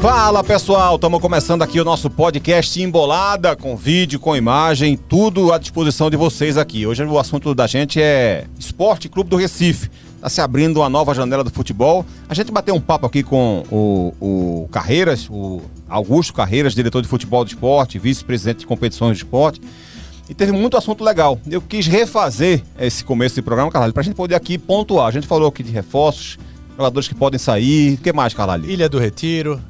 Fala pessoal, estamos começando aqui o nosso podcast Embolada, com vídeo, com imagem, tudo à disposição de vocês aqui. Hoje o assunto da gente é Esporte Clube do Recife. Está se abrindo uma nova janela do futebol. A gente bateu um papo aqui com o, o Carreiras, o Augusto Carreiras, diretor de futebol do esporte, vice-presidente de competições de esporte. E teve muito assunto legal. Eu quis refazer esse começo de programa, Carlalho, para a gente poder aqui pontuar. A gente falou aqui de reforços, jogadores que podem sair. O que mais, Carlalho? Ilha do Retiro,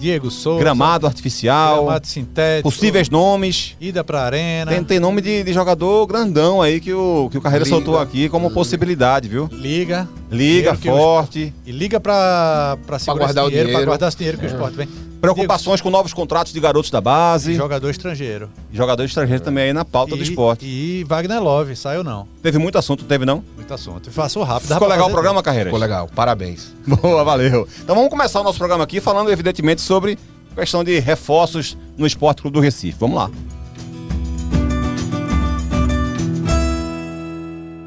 Diego Souza. Gramado artificial. Gramado sintético. Possíveis nomes. Ida pra arena. Tem, tem nome de, de, jogador grandão aí que o, que o Carreira liga, soltou aqui como liga. possibilidade, viu? Liga. Liga forte. E liga pra, pra segurar pra guardar esse dinheiro, dinheiro, pra guardar esse dinheiro que é. o esporte vem. Preocupações com novos contratos de garotos da base. Jogador estrangeiro. Jogador estrangeiro também aí na pauta e, do esporte. E Wagner Love, saiu não. Teve muito assunto, teve não? Muito assunto. E faço rápido. Ficou legal o programa, Carreira? Ficou legal, parabéns. Boa, valeu. Então vamos começar o nosso programa aqui falando evidentemente sobre questão de reforços no Esporte Clube do Recife. Vamos lá.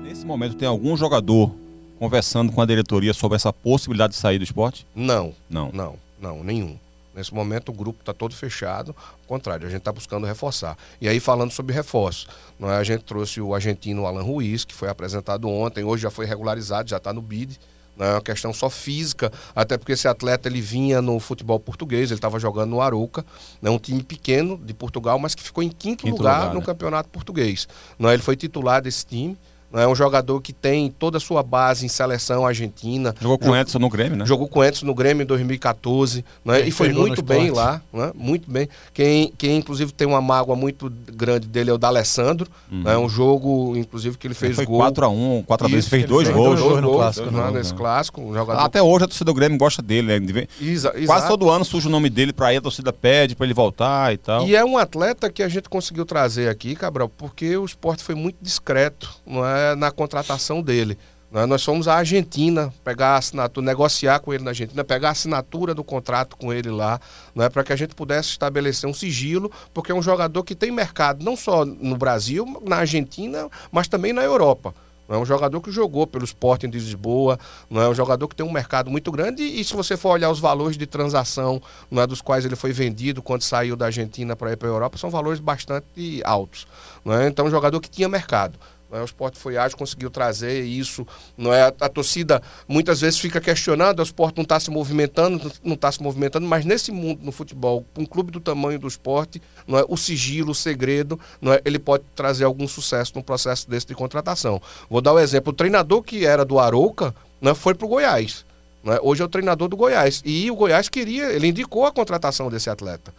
Nesse momento, tem algum jogador conversando com a diretoria sobre essa possibilidade de sair do esporte? Não. Não. Não, não, nenhum. Nesse momento o grupo está todo fechado, ao contrário, a gente está buscando reforçar. E aí falando sobre reforço, não é? a gente trouxe o argentino Alan Ruiz, que foi apresentado ontem, hoje já foi regularizado, já está no BID, não é uma questão só física, até porque esse atleta ele vinha no futebol português, ele estava jogando no Arouca, né, um time pequeno de Portugal, mas que ficou em quinto, quinto lugar, lugar, no né? campeonato português. Não é? Ele foi titular desse time. É um jogador que tem toda a sua base em seleção argentina. Jogou com o Edson no Grêmio, né? Jogou com o Edson no Grêmio em 2014. Né? E foi muito bem lá, né? muito bem. Quem, quem, inclusive, tem uma mágoa muito grande dele é o D'Alessandro. Uhum. É um jogo, inclusive, que ele fez foi gol. 4x1, 4x2, fez, fez dois gols. Dois, no clássico. Né? Nesse clássico. Um jogador... Até hoje a torcida do Grêmio gosta dele. Né? Exa Quase todo ano surge o nome dele para ir, a torcida pede para ele voltar e tal. E é um atleta que a gente conseguiu trazer aqui, Cabral, porque o esporte foi muito discreto não é, na contratação dele. Né? Nós fomos à Argentina pegar assinatura, negociar com ele na Argentina, pegar a assinatura do contrato com ele lá, né? para que a gente pudesse estabelecer um sigilo, porque é um jogador que tem mercado não só no Brasil, na Argentina, mas também na Europa. É um jogador que jogou pelo Sporting de Lisboa, não é um jogador que tem um mercado muito grande e, se você for olhar os valores de transação, não é dos quais ele foi vendido quando saiu da Argentina para ir para a Europa, são valores bastante altos, não é? Então, um jogador que tinha mercado. Né? O esporte foi ágil, conseguiu trazer isso. Não é? A, a torcida muitas vezes fica questionando, o esporte não está se movimentando, não está se movimentando, mas nesse mundo, no futebol, um clube do tamanho do esporte, não é? o sigilo, o segredo, não é? ele pode trazer algum sucesso no processo desse de contratação. Vou dar um exemplo, o treinador que era do Arouca né, foi para o Goiás. Né? Hoje é o treinador do Goiás. E o Goiás queria, ele indicou a contratação desse atleta.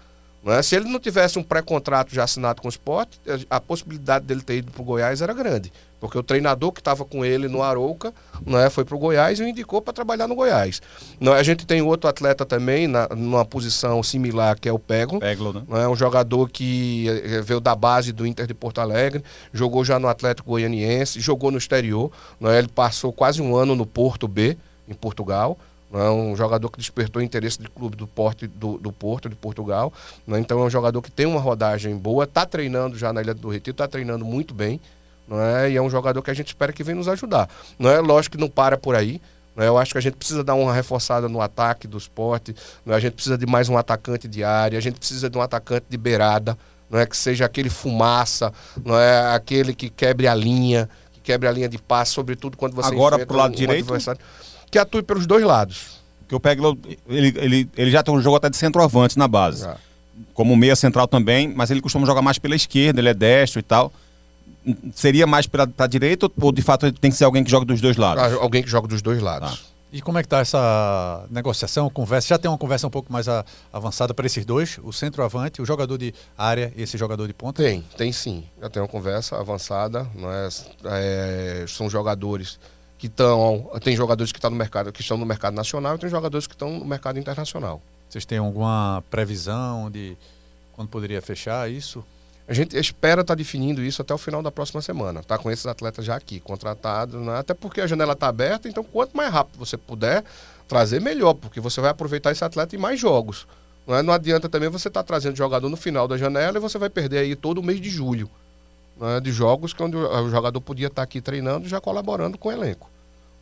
Né? Se ele não tivesse um pré-contrato já assinado com o esporte, a possibilidade dele ter ido para o Goiás era grande. Porque o treinador que estava com ele no Arouca né, foi para o Goiás e o indicou para trabalhar no Goiás. Né, a gente tem outro atleta também, na, numa posição similar, que é o Peglo. Peglo, né? É um jogador que eh, veio da base do Inter de Porto Alegre, jogou já no Atlético Goianiense, jogou no exterior. Né, ele passou quase um ano no Porto B, em Portugal. É um jogador que despertou interesse do clube do Porto, do, do Porto de Portugal. Né? Então é um jogador que tem uma rodagem boa, está treinando já na Ilha do Retiro, está treinando muito bem. Não é? E é um jogador que a gente espera que venha nos ajudar. Não é lógico que não para por aí. Não é? Eu acho que a gente precisa dar uma reforçada no ataque do esporte. É? A gente precisa de mais um atacante de área, a gente precisa de um atacante de beirada, não é que seja aquele fumaça, não é aquele que quebre a linha, que quebre a linha de passe, sobretudo quando você Agora pro lado um direito. Adversário que atue pelos dois lados. Que o Peglo, ele, ele, ele já tem um jogo até de centroavante na base. Já. Como meia central também, mas ele costuma jogar mais pela esquerda, ele é destro e tal. Seria mais para a direita ou de fato tem que ser alguém que joga dos dois lados? Ah, alguém que joga dos dois lados. Ah. E como é que está essa negociação, conversa? Já tem uma conversa um pouco mais a, avançada para esses dois, o centroavante, o jogador de área e esse jogador de ponta? Tem, tem sim. Já tem uma conversa avançada. Não é, é são jogadores que estão. Tem jogadores que estão no mercado, que estão no mercado nacional e tem jogadores que estão no mercado internacional. Vocês têm alguma previsão de quando poderia fechar isso? A gente espera estar tá definindo isso até o final da próxima semana. Tá com esses atletas já aqui, contratados, né? até porque a janela está aberta, então quanto mais rápido você puder trazer, melhor, porque você vai aproveitar esse atleta em mais jogos. Não, é? não adianta também você estar tá trazendo jogador no final da janela e você vai perder aí todo o mês de julho né? de jogos, onde o jogador podia estar tá aqui treinando e já colaborando com o elenco.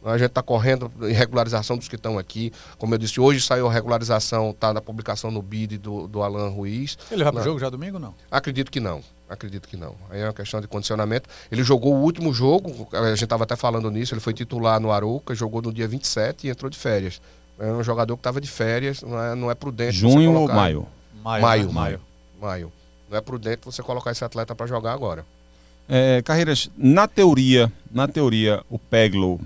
A gente está correndo em regularização dos que estão aqui. Como eu disse, hoje saiu a regularização, está na publicação no BID do, do Alan Ruiz. Ele vai para o jogo já domingo não? Acredito que não. Acredito que não. Aí é uma questão de condicionamento. Ele jogou o último jogo, a gente estava até falando nisso, ele foi titular no Arouca, jogou no dia 27 e entrou de férias. É um jogador que estava de férias, não é, não é prudente. Junho ou maio? Maio, maio, né? maio. Maio. Não é prudente você colocar esse atleta para jogar agora. É, Carreiras, na teoria, na teoria, o Peglo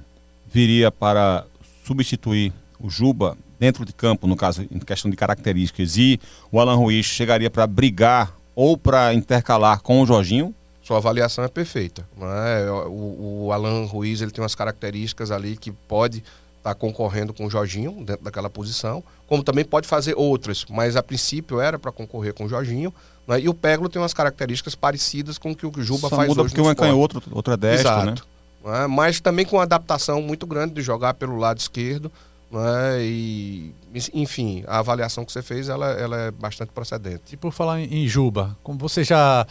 viria para substituir o Juba dentro de campo, no caso, em questão de características, e o Alan Ruiz chegaria para brigar ou para intercalar com o Jorginho? Sua avaliação é perfeita. É? O, o Alan Ruiz ele tem umas características ali que pode estar tá concorrendo com o Jorginho dentro daquela posição, como também pode fazer outras, mas a princípio era para concorrer com o Jorginho. Né? E o Peglo tem umas características parecidas com o que o Juba Só faz muda hoje porque um é canhoto, outro é destro, Exato. né? Né? Mas também com uma adaptação muito grande de jogar pelo lado esquerdo. Né? E, enfim, a avaliação que você fez ela, ela é bastante procedente. E por falar em Juba, como você já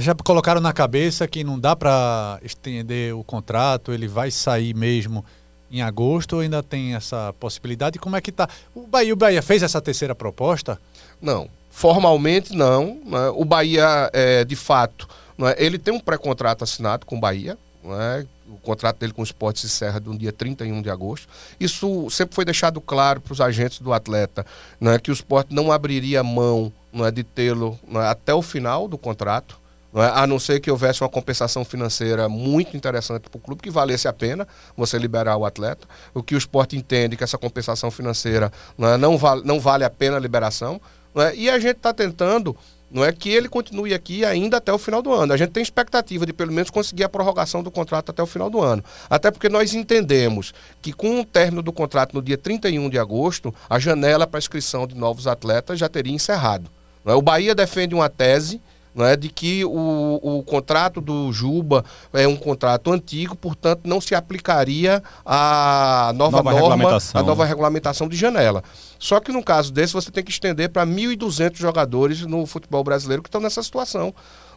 já colocaram na cabeça que não dá para estender o contrato, ele vai sair mesmo em agosto ou ainda tem essa possibilidade? Como é que tá? O Bahia, o Bahia fez essa terceira proposta? Não, formalmente não. Né? O Bahia, é, de fato, né? ele tem um pré-contrato assinado com o Bahia, né? O contrato dele com o esporte se encerra no dia 31 de agosto. Isso sempre foi deixado claro para os agentes do atleta, né, que o esporte não abriria mão né, de tê-lo né, até o final do contrato. Não é? a não ser que houvesse uma compensação financeira muito interessante para o clube, que valesse a pena você liberar o atleta. O que o esporte entende que essa compensação financeira não, é? não, vale, não vale a pena a liberação. Não é? E a gente está tentando não é que ele continue aqui ainda até o final do ano. A gente tem expectativa de pelo menos conseguir a prorrogação do contrato até o final do ano. Até porque nós entendemos que com o término do contrato no dia 31 de agosto, a janela para inscrição de novos atletas já teria encerrado. É? O Bahia defende uma tese não é de que o, o contrato do Juba é um contrato antigo, portanto não se aplicaria a nova, nova norma, a nova regulamentação de janela. Só que no caso desse você tem que estender para 1.200 jogadores no futebol brasileiro que estão nessa situação.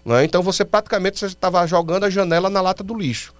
É? Então você praticamente estava jogando a janela na lata do lixo.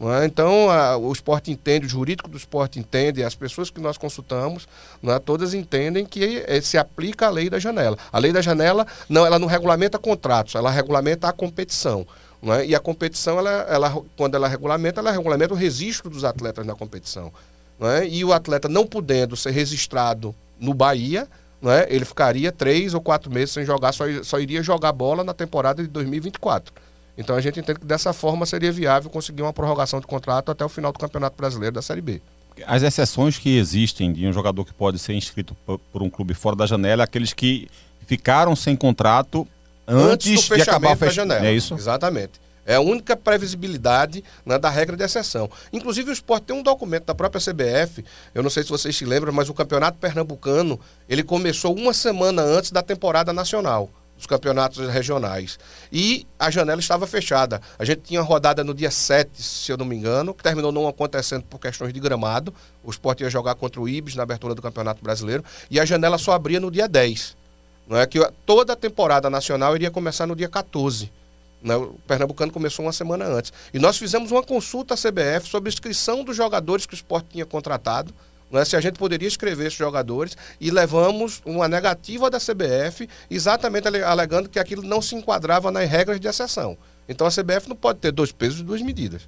É? Então, a, o esporte entende, o jurídico do esporte entende, as pessoas que nós consultamos, é? todas entendem que é, se aplica a lei da janela. A lei da janela, não, ela não regulamenta contratos, ela regulamenta a competição. É? E a competição, ela, ela, quando ela regulamenta, ela regulamenta o registro dos atletas na competição. É? E o atleta não podendo ser registrado no Bahia, é? ele ficaria três ou quatro meses sem jogar, só, só iria jogar bola na temporada de 2024. Então a gente entende que dessa forma seria viável conseguir uma prorrogação de contrato até o final do Campeonato Brasileiro da Série B. As exceções que existem de um jogador que pode ser inscrito por um clube fora da janela, é aqueles que ficaram sem contrato antes, antes de acabar a fech... janela. É isso? Exatamente. É a única previsibilidade né, da regra de exceção. Inclusive, o esporte tem um documento da própria CBF, eu não sei se vocês se lembram, mas o Campeonato Pernambucano ele começou uma semana antes da temporada nacional dos campeonatos regionais. E a janela estava fechada. A gente tinha rodada no dia 7, se eu não me engano, que terminou não acontecendo por questões de gramado. O esporte ia jogar contra o Ibis na abertura do Campeonato Brasileiro. E a janela só abria no dia 10. Não é que toda a temporada nacional iria começar no dia 14. Né? O Pernambucano começou uma semana antes. E nós fizemos uma consulta à CBF sobre a inscrição dos jogadores que o esporte tinha contratado né, se a gente poderia escrever esses jogadores e levamos uma negativa da CBF, exatamente alegando que aquilo não se enquadrava nas regras de exceção. Então a CBF não pode ter dois pesos e duas medidas.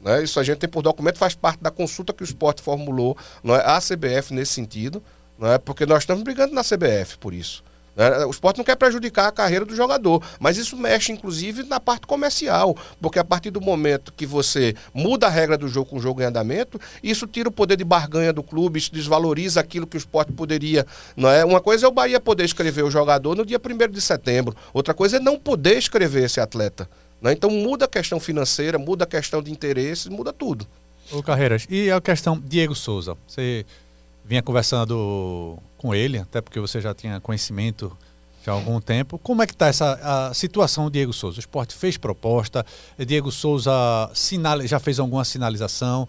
Né? Isso a gente tem por documento, faz parte da consulta que o esporte formulou não é, à CBF nesse sentido, não é, porque nós estamos brigando na CBF por isso. Né? O esporte não quer prejudicar a carreira do jogador, mas isso mexe inclusive na parte comercial, porque a partir do momento que você muda a regra do jogo com o jogo em andamento, isso tira o poder de barganha do clube, isso desvaloriza aquilo que o esporte poderia. Não é? Uma coisa é o Bahia poder escrever o jogador no dia 1 de setembro, outra coisa é não poder escrever esse atleta. Né? Então muda a questão financeira, muda a questão de interesses, muda tudo. Ô Carreiras, e a questão Diego Souza? Você vinha conversando com ele, até porque você já tinha conhecimento já há algum tempo. Como é que está essa a situação Diego Souza? O esporte fez proposta, Diego Souza sinal, já fez alguma sinalização.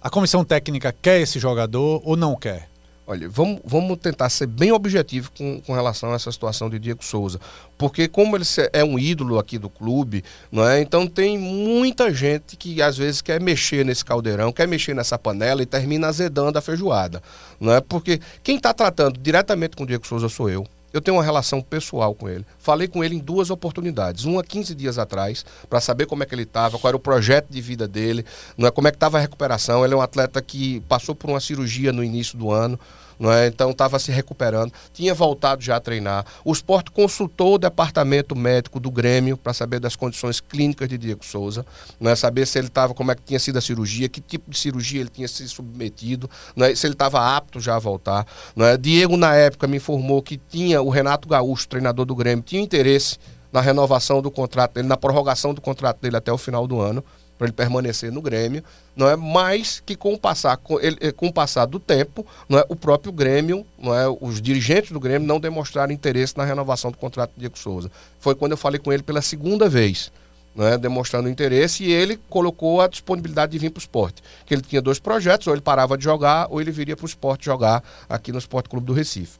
A comissão técnica quer esse jogador ou não quer? Olha, vamos, vamos tentar ser bem objetivo com, com relação a essa situação de Diego Souza. Porque como ele é um ídolo aqui do clube, não é? Então tem muita gente que às vezes quer mexer nesse caldeirão, quer mexer nessa panela e termina azedando a feijoada. Não é? Porque quem está tratando diretamente com o Diego Souza sou eu. Eu tenho uma relação pessoal com ele. Falei com ele em duas oportunidades. Uma 15 dias atrás, para saber como é que ele estava, qual era o projeto de vida dele, não é, como é que estava a recuperação. Ele é um atleta que passou por uma cirurgia no início do ano não é? então estava se recuperando, tinha voltado já a treinar. O esporte consultou o departamento médico do Grêmio para saber das condições clínicas de Diego Souza, não é? saber se ele estava, como é que tinha sido a cirurgia, que tipo de cirurgia ele tinha se submetido, não é? se ele estava apto já a voltar. Não é? Diego, na época, me informou que tinha o Renato Gaúcho, treinador do Grêmio, tinha interesse na renovação do contrato dele, na prorrogação do contrato dele até o final do ano para ele permanecer no Grêmio, não é mais que com o passar com, ele, eh, com o passar do tempo, não é o próprio Grêmio, não é os dirigentes do Grêmio não demonstraram interesse na renovação do contrato de Diego Souza. Foi quando eu falei com ele pela segunda vez. é demonstrando interesse, e ele colocou a disponibilidade de vir para o esporte. Que ele tinha dois projetos, ou ele parava de jogar, ou ele viria para o esporte jogar aqui no Esporte Clube do Recife.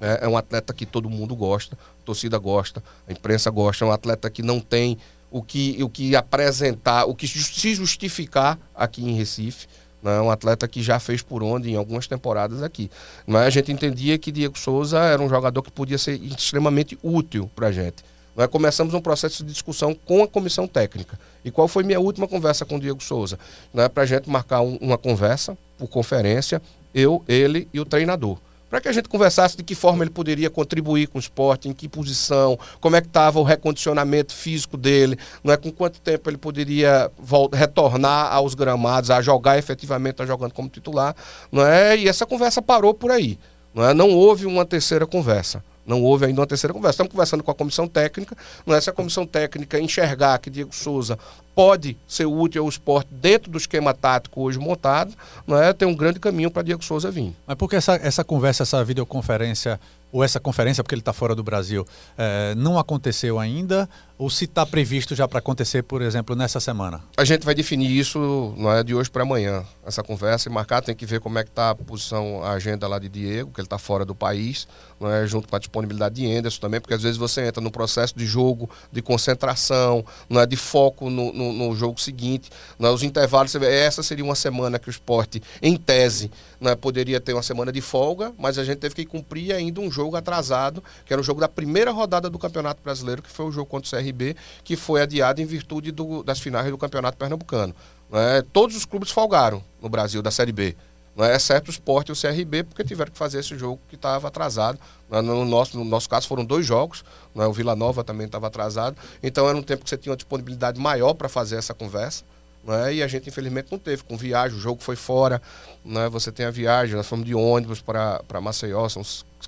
É, é um atleta que todo mundo gosta, a torcida gosta, a imprensa gosta, é um atleta que não tem o que, o que apresentar, o que se justificar aqui em Recife. Né? Um atleta que já fez por onde em algumas temporadas aqui. Mas a gente entendia que Diego Souza era um jogador que podia ser extremamente útil para a gente. Nós começamos um processo de discussão com a comissão técnica. E qual foi minha última conversa com o Diego Souza? Né? Para a gente marcar um, uma conversa por conferência, eu, ele e o treinador para que a gente conversasse de que forma ele poderia contribuir com o esporte, em que posição, como é que estava o recondicionamento físico dele, não é com quanto tempo ele poderia retornar aos gramados, a jogar efetivamente, a jogando como titular, não é? E essa conversa parou por aí, não é? Não houve uma terceira conversa. Não houve ainda uma terceira conversa. Estamos conversando com a comissão técnica. Não é se a comissão técnica enxergar que Diego Souza pode ser útil ao esporte dentro do esquema tático hoje montado, não é? Tem um grande caminho para Diego Souza vir. Mas por que essa, essa conversa, essa videoconferência ou essa conferência, porque ele está fora do Brasil, é, não aconteceu ainda? Ou se está previsto já para acontecer, por exemplo, nessa semana? A gente vai definir isso não é de hoje para amanhã. Essa conversa e marcar, tem que ver como é que está a posição, a agenda lá de Diego, que ele está fora do país, não é junto com a disponibilidade de Enderson também, porque às vezes você entra no processo de jogo, de concentração, não é de foco no, no, no jogo seguinte. Não é, os intervalos, vê, essa seria uma semana que o esporte, em tese, não é, poderia ter uma semana de folga, mas a gente teve que cumprir ainda um jogo atrasado, que era o jogo da primeira rodada do Campeonato Brasileiro, que foi o jogo contra o CRB, que foi adiado em virtude do, das finais do Campeonato Pernambucano. É? Todos os clubes folgaram no Brasil da Série B. Não é? exceto o Sport e o CRB, porque tiveram que fazer esse jogo que estava atrasado. No nosso, no nosso caso foram dois jogos, não é? o Vila Nova também estava atrasado. Então era um tempo que você tinha uma disponibilidade maior para fazer essa conversa. Né? E a gente, infelizmente, não teve. Com viagem, o jogo foi fora. Né? Você tem a viagem, nós fomos de ônibus para Maceió, são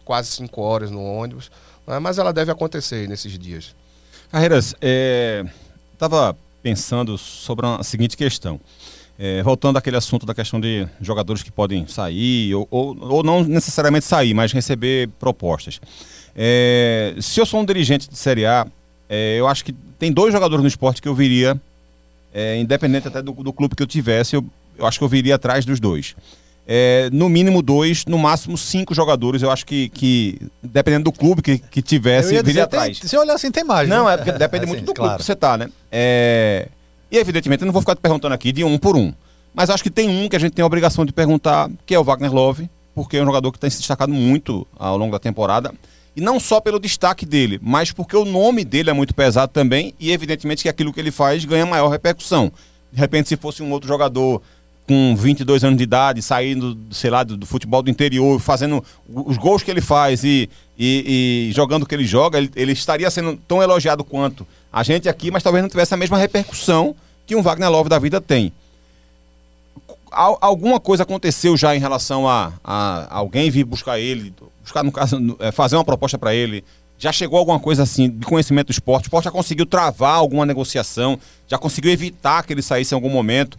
quase cinco horas no ônibus. Né? Mas ela deve acontecer nesses dias. Carreiras, estava é, pensando sobre a seguinte questão. É, voltando àquele assunto da questão de jogadores que podem sair, ou, ou, ou não necessariamente sair, mas receber propostas. É, se eu sou um dirigente de Série A, é, eu acho que tem dois jogadores no esporte que eu viria é, independente até do, do, clube que eu tivesse, eu, eu, acho que eu viria atrás dos dois. É, no mínimo dois, no máximo cinco jogadores, eu acho que, que dependendo do clube que, que tivesse, eu viria atrás. se olhar assim, tem mais. Não, né? é porque depende é, muito do claro. clube que você tá, né? É, e evidentemente, eu não vou ficar te perguntando aqui de um por um. Mas acho que tem um que a gente tem a obrigação de perguntar, que é o Wagner Love, porque é um jogador que tem se destacado muito ao longo da temporada. E não só pelo destaque dele, mas porque o nome dele é muito pesado também e evidentemente que aquilo que ele faz ganha maior repercussão. De repente, se fosse um outro jogador com 22 anos de idade, saindo, sei lá, do, do futebol do interior, fazendo os gols que ele faz e, e, e jogando o que ele joga, ele, ele, estaria sendo tão elogiado quanto a gente aqui, mas talvez não tivesse a mesma repercussão que um Wagner Love da vida tem. Alguma coisa aconteceu já em relação a, a alguém vir buscar ele, buscar, no caso, é, fazer uma proposta para ele? Já chegou alguma coisa assim de conhecimento do esporte? O esporte já conseguiu travar alguma negociação? Já conseguiu evitar que ele saísse em algum momento?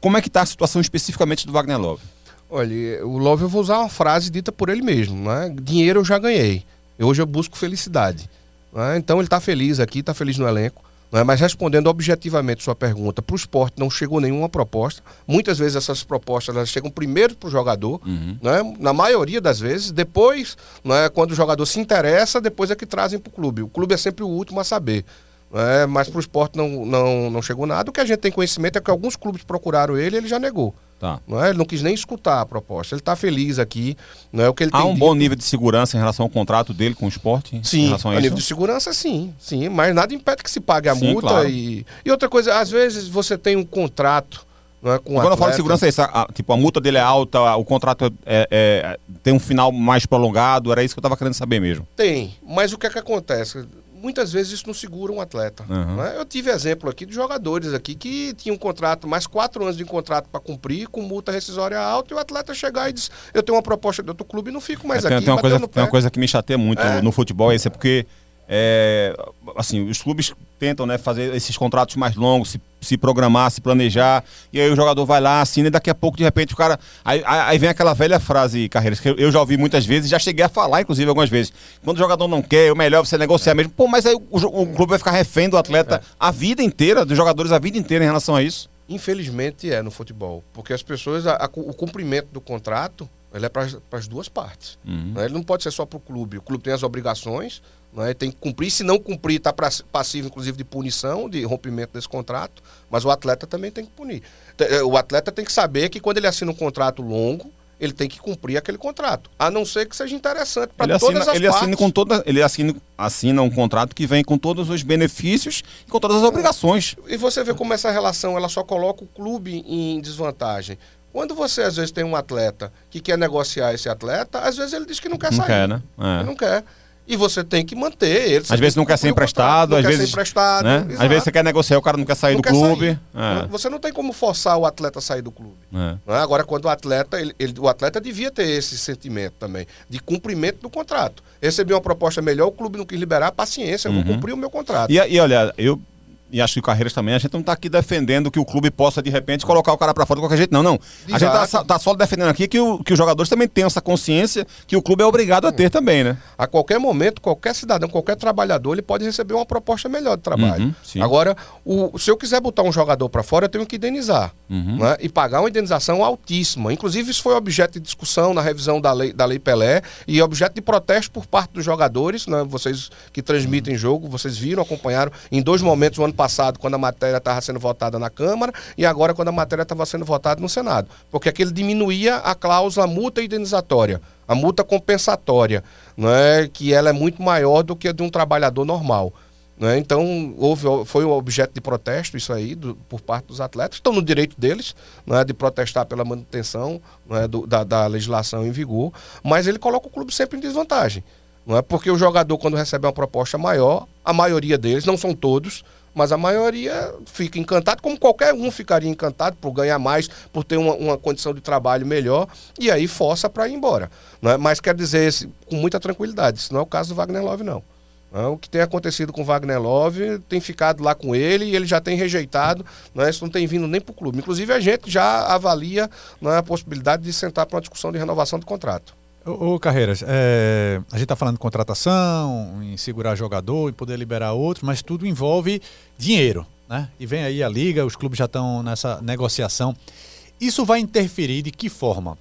Como é que está a situação especificamente do Wagner Love? Olha, o Love eu vou usar uma frase dita por ele mesmo, né? Dinheiro eu já ganhei. Hoje eu busco felicidade. Né? Então ele está feliz aqui, está feliz no elenco. Não é? Mas respondendo objetivamente sua pergunta, para o esporte não chegou nenhuma proposta. Muitas vezes essas propostas elas chegam primeiro para o jogador, Uhum. não é? na maioria das vezes. Depois, não é? quando o jogador se interessa, depois é que trazem para o clube. O clube é sempre o último a saber. é? Mas para o esporte não, não, não chegou nada. O que a gente tem conhecimento é que alguns clubes procuraram ele e ele já negou. Tá. Não é? Ele não quis nem escutar a proposta. Ele está feliz aqui. Não é o que ele Há um dito. bom nível de segurança em relação ao contrato dele com o esporte? Sim, a a nível de segurança, sim, sim, mas nada impede que se pague a Sim, multa claro. e, e outra coisa, às vezes você tem um contrato, não é, com Quando eu falo de segurança, é isso, a- tipo, a multa dele é alta, o contrato é- é- tem um final mais prolongado, era isso que eu tava querendo saber mesmo. Tem, mas o que é que acontece? Muitas vezes isso não segura um atleta. Uhum. não é? Eu tive exemplo aqui de jogadores aqui que tinham um contrato, mais quatro anos de contrato para cumprir, com multa rescisória alta, e o atleta chegar e diz: Eu tenho uma proposta de outro clube e não fico mais É, aqui. tem uma coisa, tem uma coisa que me chateia muito É. no, no futebol, é isso, é porque é, assim, os clubes tentam né, fazer esses contratos mais longos, se, se programar, se planejar, e aí o jogador vai lá, assina, e daqui a pouco, de repente, o cara. Aí, aí- vem aquela velha frase, Carreiras, que eu, já ouvi muitas vezes, já cheguei a falar, inclusive, algumas vezes. Quando o jogador não quer, o melhor é você negociar mesmo. Pô, mas aí o, o clube vai ficar refém do atleta É. a vida inteira, dos jogadores a vida inteira em relação a isso. Infelizmente é no futebol, porque as pessoas, a- a- o cumprimento do contrato, ele é para as duas partes. Uhum. né? Ele não pode ser só para o clube. O clube tem as obrigações, né? tem que cumprir. Se não cumprir, está passivo, inclusive, de punição, de rompimento desse contrato. Mas o atleta também tem que punir. Eh, O atleta tem que saber que quando ele assina um contrato longo, ele tem que cumprir aquele contrato. A não ser que seja interessante para todas assina, as ele partes. assina com toda, ele assina, assina um contrato que vem com todos os benefícios e com todas as obrigações. E você vê como essa relação ela só coloca o clube em desvantagem. Quando você às vezes tem um atleta que quer negociar esse atleta, às vezes ele diz que não quer Não sair. quer, né? É. Ele não quer. E você tem que manter ele. Às vezes não que quer ser emprestado, às vezes. emprestado. né? Às vezes você quer negociar, o cara não quer sair Não do quer clube. sair. Você não tem como forçar o atleta a sair do clube. É, é. é? Agora, quando o atleta, ele, ele- o atleta devia ter esse sentimento também, de cumprimento do contrato. Recebi uma proposta melhor, o clube não quis liberar, paciência, eu vou cumprir o meu contrato. E, e olha, eu e acho que o Carreiras também, a gente não está aqui defendendo que o clube possa, de repente, colocar o cara para fora de qualquer jeito, não, não. A gente Exato. tá, só defendendo aqui que, o- que os jogadores também tenham essa consciência que o clube é obrigado a ter também, né? A qualquer momento, qualquer cidadão, qualquer trabalhador, ele pode receber uma proposta melhor de trabalho. Uhum. Agora, o- se eu quiser botar um jogador para fora, eu tenho que indenizar. Uhum. né? E pagar uma indenização altíssima. Inclusive, isso foi objeto de discussão na revisão da lei, da lei Pelé e objeto de protesto por parte dos jogadores. né? Vocês que transmitem jogo, vocês viram, acompanharam em dois momentos o ano passado, quando a matéria estava sendo votada na Câmara e agora quando a matéria estava sendo votada no Senado. Porque aquele diminuía a cláusula multa indenizatória, a multa compensatória, né? que ela é muito maior do que a de um trabalhador normal. né? Então, houve, foi um objeto de protesto isso aí do- por parte dos atletas. Estão no direito deles né, de protestar pela manutenção né, do- da, da legislação em vigor, mas ele coloca o clube sempre em desvantagem. Não é porque o jogador, quando recebe uma proposta maior, a maioria deles, não são todos, mas a maioria fica encantado, como qualquer um ficaria encantado por ganhar mais, por ter uma, uma condição de trabalho melhor, e aí força para ir embora. Não é? Mas quer dizer, esse- com muita tranquilidade, isso não é o caso do Wagner Love, não. Não, O que tem acontecido com o Wagner Love tem ficado lá com ele e ele já tem rejeitado, não é? isso não tem vindo nem para o clube. Inclusive, a gente já avalia não é, a possibilidade de sentar para uma discussão de renovação do contrato. Ô, ô, Carreiras, é, a gente está falando de contratação, em segurar jogador, em poder liberar outro, mas tudo envolve dinheiro, né? E vem aí a liga, os clubes já estão nessa negociação. Isso vai interferir de que forma?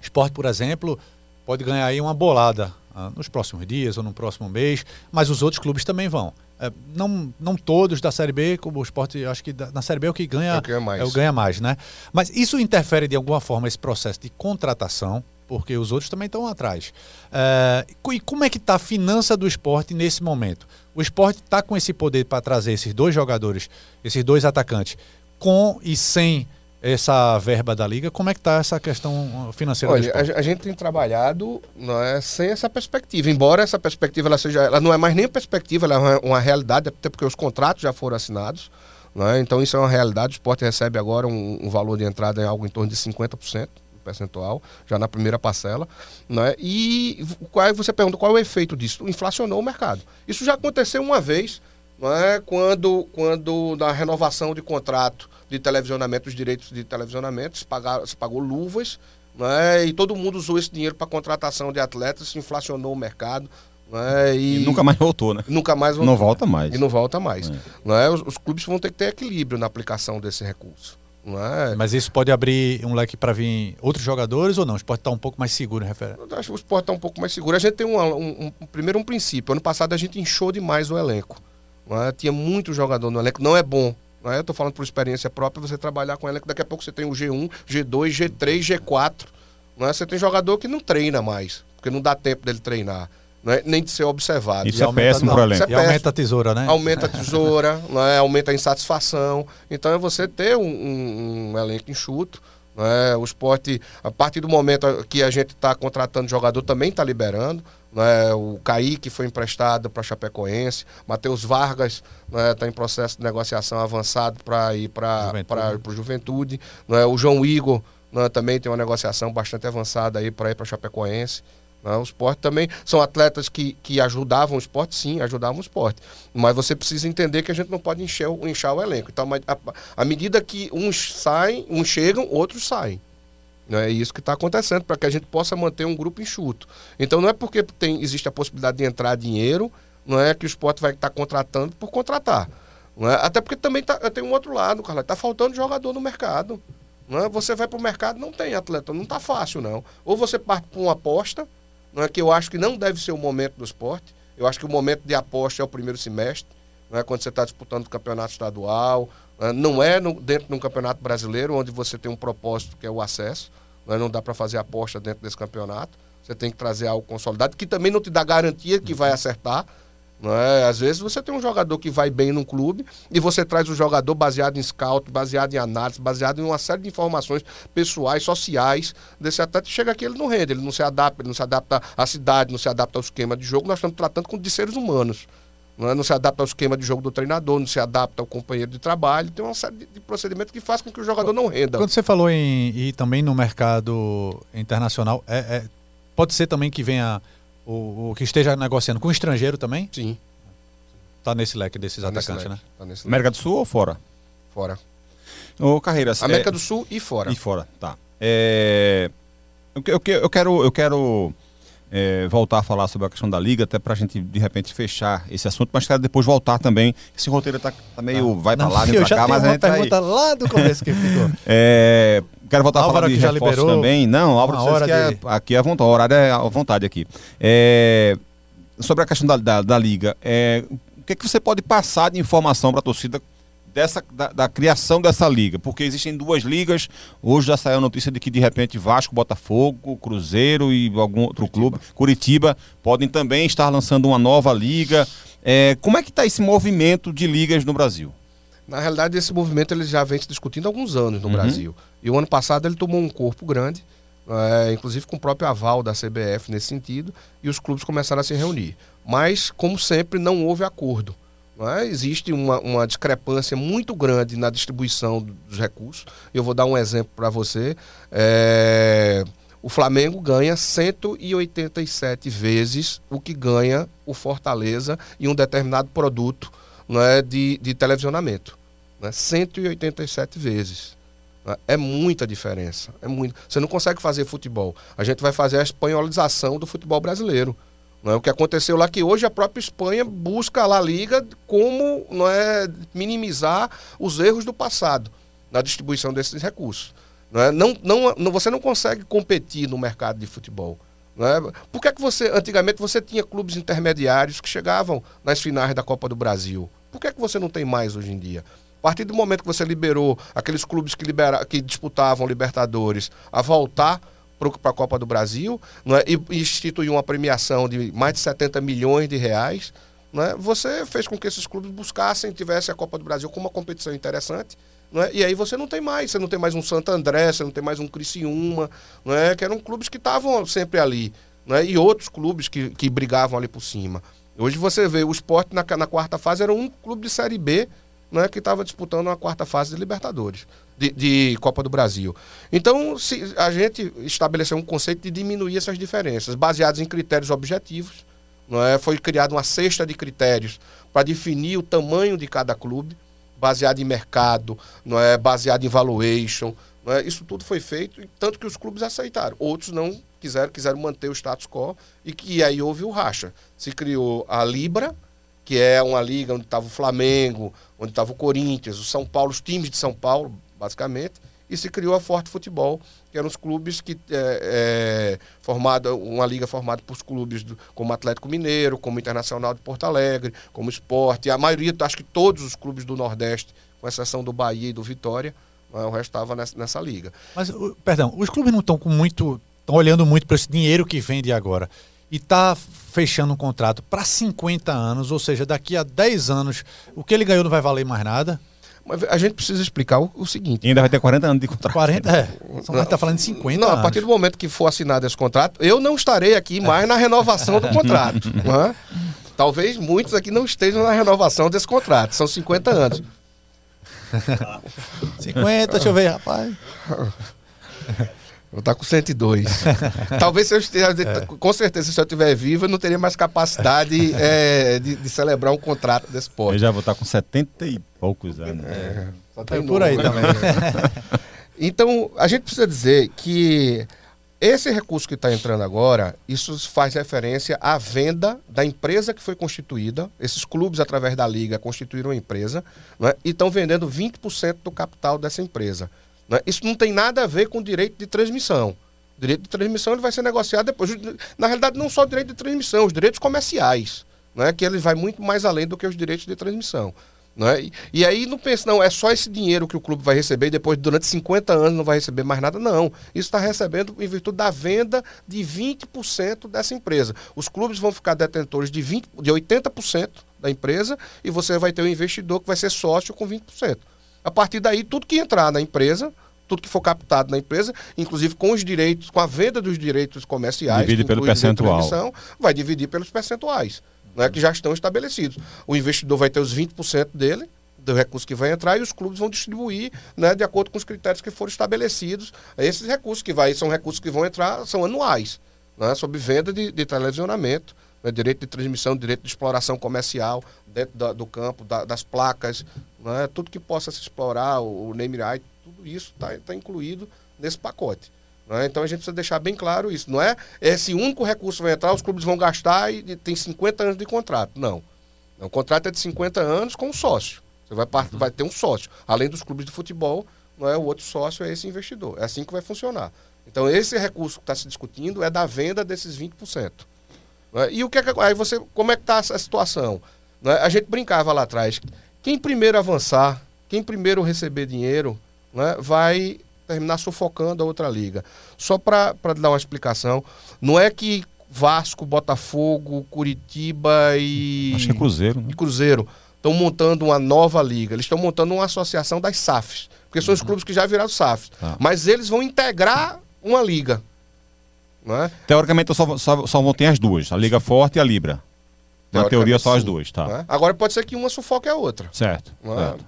Esporte, por exemplo, pode ganhar aí uma bolada ah, nos próximos dias ou no próximo mês, mas os outros clubes também vão. É, não, não todos da Série B, como o esporte, acho que da- na Série B é o que ganha, É o ganha mais. é o ganha mais, né? Mas isso interfere de alguma forma esse processo de contratação, porque os outros também estão atrás. É, e como é que está a finança do esporte nesse momento? O esporte está com esse poder para trazer esses dois jogadores, esses dois atacantes, com e sem essa verba da liga. Como é que está essa questão financeira do Olha, a, a gente tem trabalhado não é, sem essa perspectiva, embora essa perspectiva ela seja, ela não é mais nem perspectiva, ela é uma, uma realidade, até porque os contratos já foram assinados. não é? Então isso é uma realidade. O esporte recebe agora um, um valor de entrada em algo em torno de 50% percentual, já na primeira parcela. não é? E qual, você pergunta qual é o efeito disso? Inflacionou o mercado. Isso já aconteceu uma vez, não é? quando, quando na renovação de contrato de televisionamento, os direitos de televisionamento, se, pagaram, se pagou luvas, não é? e todo mundo usou esse dinheiro para contratação de atletas, se inflacionou o mercado. Né? E, nunca mais voltou, né? Nunca mais voltou. Não volta mais. E não volta mais. É. Né? Os, os clubes vão ter que ter equilíbrio na aplicação desse recurso. É? Mas isso pode abrir um leque para vir outros jogadores ou não? O esporte está um pouco mais seguro, referente? Eu acho que o esporte está um pouco mais seguro. A gente tem um, um, um, primeiro um princípio. Ano passado a gente inchou demais o elenco. É? Tinha muito jogador no elenco. Não é bom. Não é? Eu estou falando por experiência própria, você trabalhar com o elenco. Daqui a pouco você tem o G1, G2, G3, G4. Não é? Você tem jogador que não treina mais, porque não dá tempo dele treinar. Não é, nem de ser observado. Isso e é péssimo para o elenco. É e aumenta a tesoura, né? Aumenta a tesoura, não é? aumenta a insatisfação. Então é você ter um, um, um elenco enxuto. Não é? O esporte, a partir do momento que a gente está contratando jogador, também está liberando. Não é? O Kaique foi emprestado para Chapecoense. Matheus Vargas está é? Tá em processo de negociação avançado para ir para o Juventude. Não é? O João Igor não é? também tem uma negociação bastante avançada aí para ir para Chapecoense. Né? O esporte também são atletas que, que ajudavam o esporte, sim, ajudavam o esporte. Mas você precisa entender que a gente não pode encher, inchar o elenco. Então, à medida que uns saem, uns chegam, outros saem. É isso que está acontecendo, para que a gente possa manter um grupo enxuto. Então não é porque tem, existe a possibilidade de entrar dinheiro, não é que o esporte vai estar tá contratando por contratar. É? Até porque também tá, tem um outro lado, Carla. Está faltando jogador no mercado. Não é? Você vai para o mercado, não tem atleta, não está fácil, não. Ou você parte para uma aposta, não é que eu acho que não deve ser o momento do esporte. Eu acho que o momento de aposta é o primeiro semestre, não é quando você está disputando o campeonato estadual, é? não é no, dentro de um campeonato brasileiro onde você tem um propósito que é o acesso. Não, é? não dá para fazer aposta dentro desse campeonato. Você tem que trazer algo consolidado que também não te dá garantia que vai acertar. Não é? Às vezes você tem um jogador que vai bem no clube e você traz o jogador baseado em scout, baseado em análise, baseado em uma série de informações pessoais, sociais desse atleta. Chega aqui, ele não rende, ele não se adapta, ele não se adapta à cidade, não se adapta ao esquema de jogo. Nós estamos tratando de seres humanos. Não, é? não, se adapta ao esquema de jogo do treinador, não se adapta ao companheiro de trabalho. Tem uma série de, procedimentos que faz com que o jogador não renda. Quando você falou em ir também no mercado internacional, é, é pode ser também que venha o, o que esteja negociando com o estrangeiro também? Sim. Tá nesse leque desses tá atacantes, né? Tá nesse América do Sul ou fora? Fora. Ô, Carreiras. América é... do Sul e fora. E fora, tá. É... Eu, eu, eu quero, eu quero é, voltar a falar sobre a questão da liga, até para a gente de repente fechar esse assunto, mas quero depois voltar também. Esse roteiro tá, tá meio. vai para lá, vem para cá, mas a gente. pergunta aí... lá do começo que ficou. é, quero voltar Álvaro a falar de reforços liberou também. Não, Álvaro, hora que é, aqui é a vontade, o horário é à vontade aqui. É, sobre a questão da, da, da liga, é, o que, é que você pode passar de informação para a torcida dessa, da, da, criação dessa liga? Porque existem duas ligas. Hoje já saiu a notícia de que de repente Vasco, Botafogo, Cruzeiro e algum outro Curitiba. clube, Curitiba, podem também estar lançando uma nova liga. É, como é que está esse movimento de ligas no Brasil? Na realidade, esse movimento ele já vem se discutindo há alguns anos no uhum. Brasil. E o ano passado ele tomou um corpo grande, é, inclusive com o próprio aval da CBF nesse sentido, e os clubes começaram a se reunir. Mas, como sempre, não houve acordo. É? Existe uma, uma, discrepância muito grande na distribuição dos recursos. Eu vou dar um exemplo para você. É... O Flamengo ganha 187 vezes o que ganha o Fortaleza em um determinado produto não é, de, de televisionamento. Né? 187 vezes. Né? É muita diferença. É muito. Você não consegue fazer futebol. A gente vai fazer a espanholização do futebol brasileiro. Não é? O que aconteceu lá que hoje a própria Espanha busca a La Liga como não é, minimizar os erros do passado na distribuição desses recursos. Não é? não, não, você não consegue competir no mercado de futebol. Não é? Por que, é que você, antigamente, você tinha clubes intermediários que chegavam nas finais da Copa do Brasil? Por que, é que você não tem mais hoje em dia? A partir do momento que você liberou aqueles clubes que, libera, que disputavam Libertadores a voltar para a Copa do Brasil é? e, e instituiu uma premiação de mais de 70 milhões de reais, é? você fez com que esses clubes buscassem, tivessem a Copa do Brasil como uma competição interessante. É? E aí você não tem mais, você não tem mais um Santo André, você não tem mais um Criciúma, é? que eram clubes que estavam sempre ali, e outros clubes que, que brigavam ali por cima. Hoje você vê o esporte na, na quarta fase era um clube de Série B né, que estava disputando a quarta fase de Libertadores, de, de, Copa do Brasil. Então, a gente estabeleceu um conceito de diminuir essas diferenças, baseados em critérios objetivos. Não é? Foi criada uma cesta de critérios para definir o tamanho de cada clube, baseado em mercado, não é? baseado em valuation. Não é? Isso tudo foi feito, tanto que os clubes aceitaram. Outros não quiseram, quiseram manter o status quo e que aí houve o racha. Se criou a Libra, que é uma liga onde estava o Flamengo, onde estava o Corinthians, o São Paulo, os times de São Paulo, basicamente, e se criou a Forte Futebol, que eram os clubes que é, é, formada uma liga formada por clubes do, como Atlético Mineiro, como Internacional de Porto Alegre, como Esporte, a maioria, acho que todos os clubes do Nordeste, com exceção do Bahia e do Vitória, o resto estava nessa, nessa, liga. Mas, perdão, os clubes não estão com muito. estão olhando muito para esse dinheiro que vende agora. E está fechando um contrato para 50 anos, ou seja, daqui a 10 anos, o que ele ganhou não vai valer mais nada. Mas a gente precisa explicar o, o seguinte. E ainda vai ter 40 anos de contrato. 40, é. Só vai estar falando de 50 Não, anos. a partir do momento que for assinado esse contrato, eu não estarei aqui mais na renovação do contrato. é? Talvez muitos aqui não estejam na renovação desse contrato. São 50 anos. 50, deixa eu ver, rapaz. Vou estar com 102. Talvez se eu esteja, é. com certeza, se eu estiver vivo, eu não teria mais capacidade é, de, de, celebrar um contrato desse porte. Eu já vou estar com 70 e poucos anos. É, só tá por aí também. então, a gente precisa dizer que esse recurso que está entrando agora, isso faz referência à venda da empresa que foi constituída. Esses clubes, através da Liga, constituíram a empresa é? e estão vendendo 20% do capital dessa empresa. Né? Isso não tem nada a ver com direito de transmissão. O direito de transmissão ele vai ser negociado depois. Na realidade, não só o direito de transmissão, os direitos comerciais, né? que ele vai muito mais além do que os direitos de transmissão. Né? E, e, aí não pensa, não, é só esse dinheiro que o clube vai receber e depois, durante 50 anos, não vai receber mais nada. Não. Isso está recebendo em virtude da venda de 20% dessa empresa. Os clubes vão ficar detentores de, 20, de 80% da empresa e você vai ter um investidor que vai ser sócio com 20%. A partir daí, tudo que entrar na empresa, tudo que for captado na empresa, inclusive com os direitos, com a venda dos direitos comerciais, divide pelo percentual, vai dividir pelos percentuais, né, que já estão estabelecidos. O investidor vai ter os 20% dele, do recurso que vai entrar e os clubes vão distribuir né, de acordo com os critérios que foram estabelecidos. Esses recursos que vai, são recursos que vão entrar, são anuais, né, sob venda de, de televisionamento, né, direito de transmissão, direito de exploração comercial dentro da, do campo, da, das placas, né? tudo que possa se explorar, o, o name right, tudo isso está tá incluído nesse pacote. Né? Então a gente precisa deixar bem claro isso. Não é esse único recurso vai entrar, os clubes vão gastar e, tem 50 anos de contrato. Não. O contrato é de 50 anos com um sócio. Você vai, uhum. vai ter um sócio. Além dos clubes de futebol, não é o outro sócio, é esse investidor. É assim que vai funcionar. Então, esse recurso que está se discutindo é da venda desses 20%. Né? E o que é que, aí você, como é que está a situação? Né? A gente brincava lá atrás. Quem primeiro avançar, quem primeiro receber dinheiro, né, vai terminar sufocando a outra liga. Só para dar uma explicação, não é que Vasco, Botafogo, Curitiba e. Acho que é Cruzeiro. Né? E Cruzeiro estão montando uma nova liga. Eles estão montando uma associação das SAFs. Porque são os uhum. clubes que já viraram SAFs. Tá. Mas eles vão integrar uma liga. Não é? Teoricamente só, só, só vão ter as duas, a Liga Forte e a Libra. Na teoria, só as duas, tá. É? Agora pode ser que uma sufoque a outra. Certo. É? certo.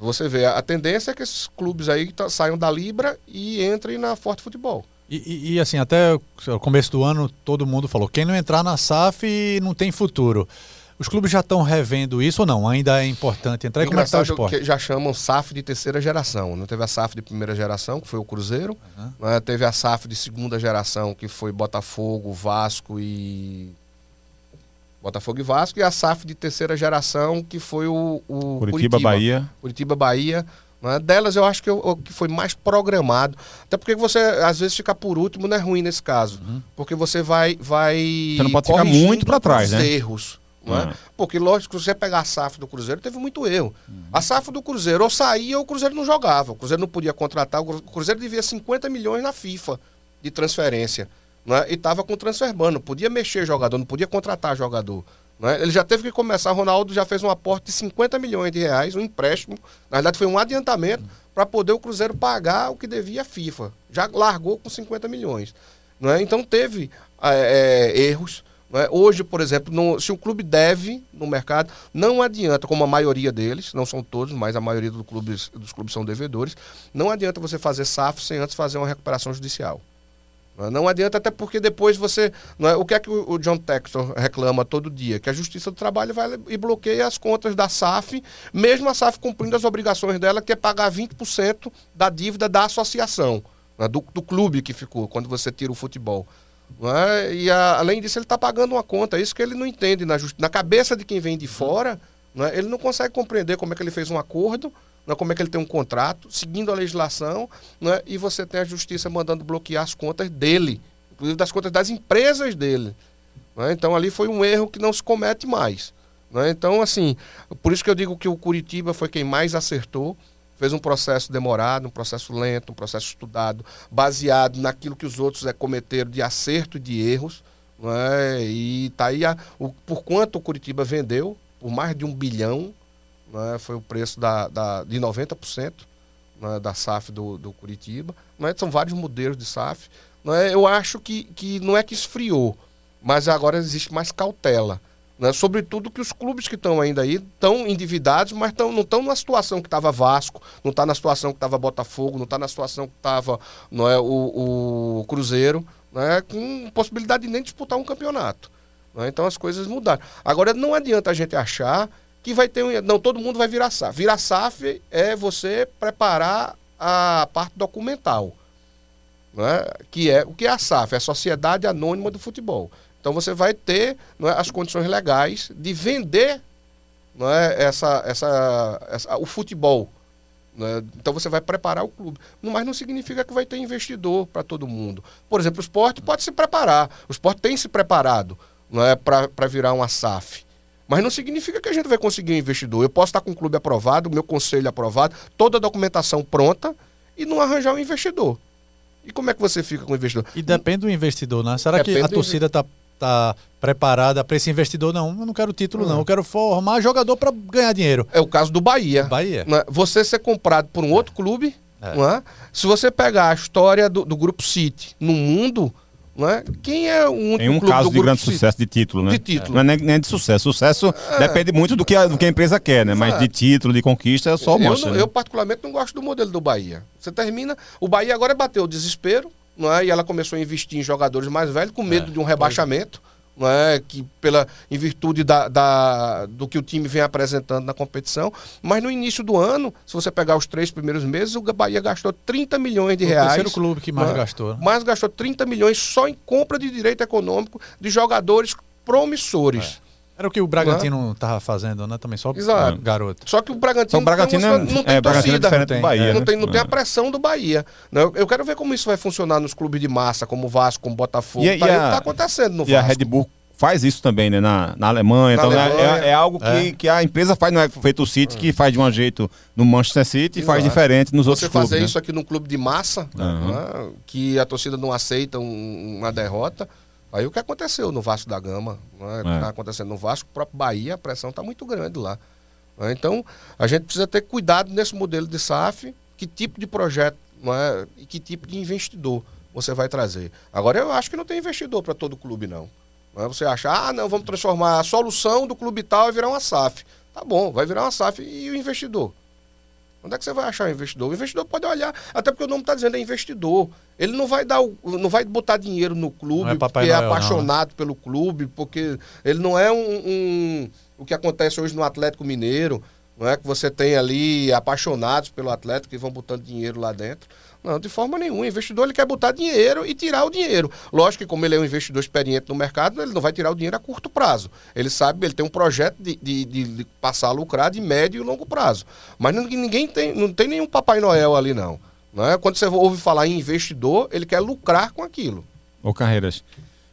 Você vê, a tendência é que esses clubes aí saiam da Libra e entrem na Forte Futebol. E, e, e, assim, até o começo do ano, todo mundo falou: quem não entrar na SAF não tem futuro. Os clubes já estão revendo isso ou não? Ainda é importante entrar? E como é que tá o esporte? Que já chamam SAF de terceira geração. Não teve a SAF de primeira geração, que foi o Cruzeiro. Uhum. Né? Teve a SAF de segunda geração, que foi Botafogo, Vasco e Botafogo e Vasco, e a SAF de terceira geração, que foi o, o Curitiba, Curitiba, Bahia. Curitiba, Bahia. Né? Delas eu acho que, eu, que foi mais programado. Até porque você, às vezes, ficar por último não é ruim nesse caso. Uhum. Porque você vai. vai você não pode ficar muito para trás, né? erros. Não é? Uhum. Porque, lógico, se você pegar a SAF do Cruzeiro, teve muito erro. Uhum. A SAF do Cruzeiro ou saía ou o Cruzeiro não jogava. O Cruzeiro não podia contratar. O Cruzeiro devia 50 milhões na FIFA de transferência né? e estava com transfer não podia mexer jogador, não podia contratar jogador. Né? Ele já teve que começar, Ronaldo já fez um aporte de 50 milhões de reais, um empréstimo, na verdade foi um adiantamento para poder o Cruzeiro pagar o que devia a FIFA. Já largou com 50 milhões. Né? Então teve é, é, erros. Né? Hoje, por exemplo, se o clube deve no mercado, não adianta, como a maioria deles, não são todos, mas a maioria do clubes, dos clubes são devedores, não adianta você fazer SAF sem antes fazer uma recuperação judicial. Não adianta, até porque depois você. Não é, o que é que o John Textor reclama todo dia? Que a Justiça do Trabalho vai e bloqueia as contas da SAF, mesmo a SAF cumprindo as obrigações dela, que é pagar 20% da dívida da associação. né, do, do clube que ficou, quando você tira o futebol. É? E a, além disso, ele está pagando uma conta. É isso que ele não entende na, na cabeça de quem vem de fora. É? Ele não consegue compreender como é que ele fez um acordo, é? como é que ele tem um contrato, seguindo a legislação, é? e você tem a justiça mandando bloquear as contas dele, inclusive das contas das empresas dele. É? Então ali foi um erro que não se comete mais. É? Então, assim, por isso que eu digo que o Curitiba foi quem mais acertou fez um processo demorado, um processo lento, um processo estudado, baseado naquilo que os outros é, cometeram de acerto e de erros. É? E tá aí a, o, por quanto o Curitiba vendeu, por mais de um bilhão, é? foi o preço da, da, de 90% é? da SAF do, do Curitiba. É? São vários modelos de SAF. É? Eu acho que, que não é que esfriou, mas agora existe mais cautela. Né? Sobretudo que os clubes que estão ainda aí estão endividados, mas tão, não estão na situação que estava Vasco, não está na situação que estava Botafogo, não está na situação que estava é, o, o Cruzeiro, né? com possibilidade de nem disputar um campeonato. Né? Então as coisas mudaram. Agora não adianta a gente achar que vai ter um. Não, todo mundo vai virar SAF. Virar SAF é você preparar a parte documental. Né? Que é o que é a SAF, é a Sociedade Anônima do Futebol. Então você vai ter é, as condições legais de vender é, essa, essa, essa, o futebol. É? Então você vai preparar o clube. Mas não significa que vai ter investidor para todo mundo. Por exemplo, o esporte pode se preparar. O esporte tem se preparado é, para virar uma SAF. Mas não significa que a gente vai conseguir um investidor. Eu posso estar com o clube aprovado, o meu conselho aprovado, toda a documentação pronta e não arranjar um investidor. E como é que você fica com o investidor? E depende do investidor, né? Será depende que a torcida está tá preparada para esse investidor. Não, eu não quero título, não. Eu quero formar jogador para ganhar dinheiro. É o caso do Bahia. Bahia. Né? Você ser comprado por um outro clube. É. É? Se você pegar a história do, do Grupo City no mundo, é? Quem é o único Em um caso de grande sucesso de título, né? De título. Não é nem, de sucesso. Sucesso é. depende muito do que, a, do que a empresa quer, né? Mas de título, de conquista, é só mostra. Eu, né? eu, particularmente, não gosto do modelo do Bahia. Você termina. O Bahia agora bateu o desespero, não é? E ela começou a investir em jogadores mais velhos com medo é, de um rebaixamento não é que pela em virtude da, da, do que o time vem apresentando na competição, mas no início do ano, se você pegar os três primeiros meses, o Bahia gastou 30 milhões de reais. O terceiro clube que mais é? gastou. Mais gastou 30 milhões só em compra de direito econômico de jogadores promissores. É. Era o que o Bragantino estava fazendo, né? Também só Exato. garoto. Só que o Bragantino, o Bragantino não, não tem é, torcida. É do Bahia, não, né? tem, não tem a pressão do Bahia. Né? Eu quero ver como isso vai funcionar nos clubes de massa, como o Vasco, como o Botafogo. E, tá, e a, tá acontecendo no e Vasco. E a Red Bull faz isso também, né? Na, na Alemanha. Na então, Alemanha. É, é, algo que, é. que a empresa faz, não é feito o City, que faz de um jeito no Manchester City e faz diferente nos Você outros clubes. Você fazer né? isso aqui num clube de massa, uhum. né? que a torcida não aceita um, uma derrota. Aí o que aconteceu no Vasco da Gama, né? é. está acontecendo no Vasco, o próprio Bahia, a pressão está muito grande lá. Né? Então, a gente precisa ter cuidado nesse modelo de SAF, que tipo de projeto é? e que tipo de investidor você vai trazer. Agora, eu acho que não tem investidor para todo clube, não. não é? Você acha, ah, não, vamos transformar a solução do clube tal e virar uma SAF. Tá bom, vai virar uma SAF e o investidor? Onde é que você vai achar o investidor? O investidor pode olhar, até porque o nome está dizendo é investidor. Ele não vai dar, não vai botar dinheiro no clube é porque é Noel, é apaixonado não. pelo clube, porque ele não é um, um, o que acontece hoje no Atlético Mineiro, não é que você tem ali apaixonados pelo Atlético que vão botando dinheiro lá dentro. Não, de forma nenhuma. O investidor ele quer botar dinheiro e tirar o dinheiro. Lógico que, como ele é um investidor experiente no mercado, ele não vai tirar o dinheiro a curto prazo. Ele sabe, ele tem um projeto de, de, de passar a lucrar de médio e longo prazo. Mas ninguém tem, não tem nenhum Papai Noel ali, não. não é? Quando você ouve falar em investidor, ele quer lucrar com aquilo. Ô, Carreiras,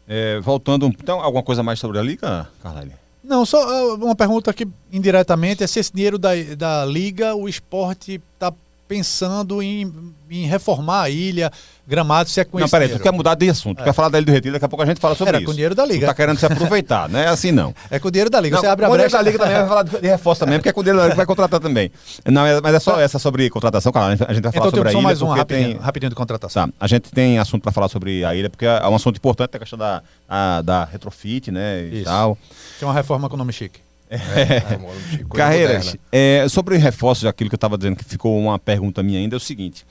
é, voltando, então, alguma coisa mais sobre a Liga, Carlalho? Não, só uh, uma pergunta aqui indiretamente é se esse dinheiro da, da Liga, o esporte está pensando em, em reformar a ilha, Gramado, se é Não, peraí, tu quer mudar de assunto. É. Tu quer falar da Ilha do Retiro, daqui a pouco a gente fala sobre Era isso. com o dinheiro da Liga. Tu tá querendo se aproveitar, não é assim não. É com o dinheiro da Liga, não, você abre a brecha. Com o dinheiro da Liga também vai falar de reforço também, porque é com o dinheiro da Liga que vai contratar também. Não, é, mas é só essa sobre contratação, cara, a gente vai falar então, sobre a ilha. mais um rapidinho, tem... rapidinho de contratação. Tá, a gente tem assunto para falar sobre a ilha, porque é um assunto importante, a questão da, a, da retrofit, né, e isso. tal. Tem uma reforma com nome chique. É. Carreiras, é, sobre reforços, aquilo que eu estava dizendo, que ficou uma pergunta minha ainda, é o seguinte.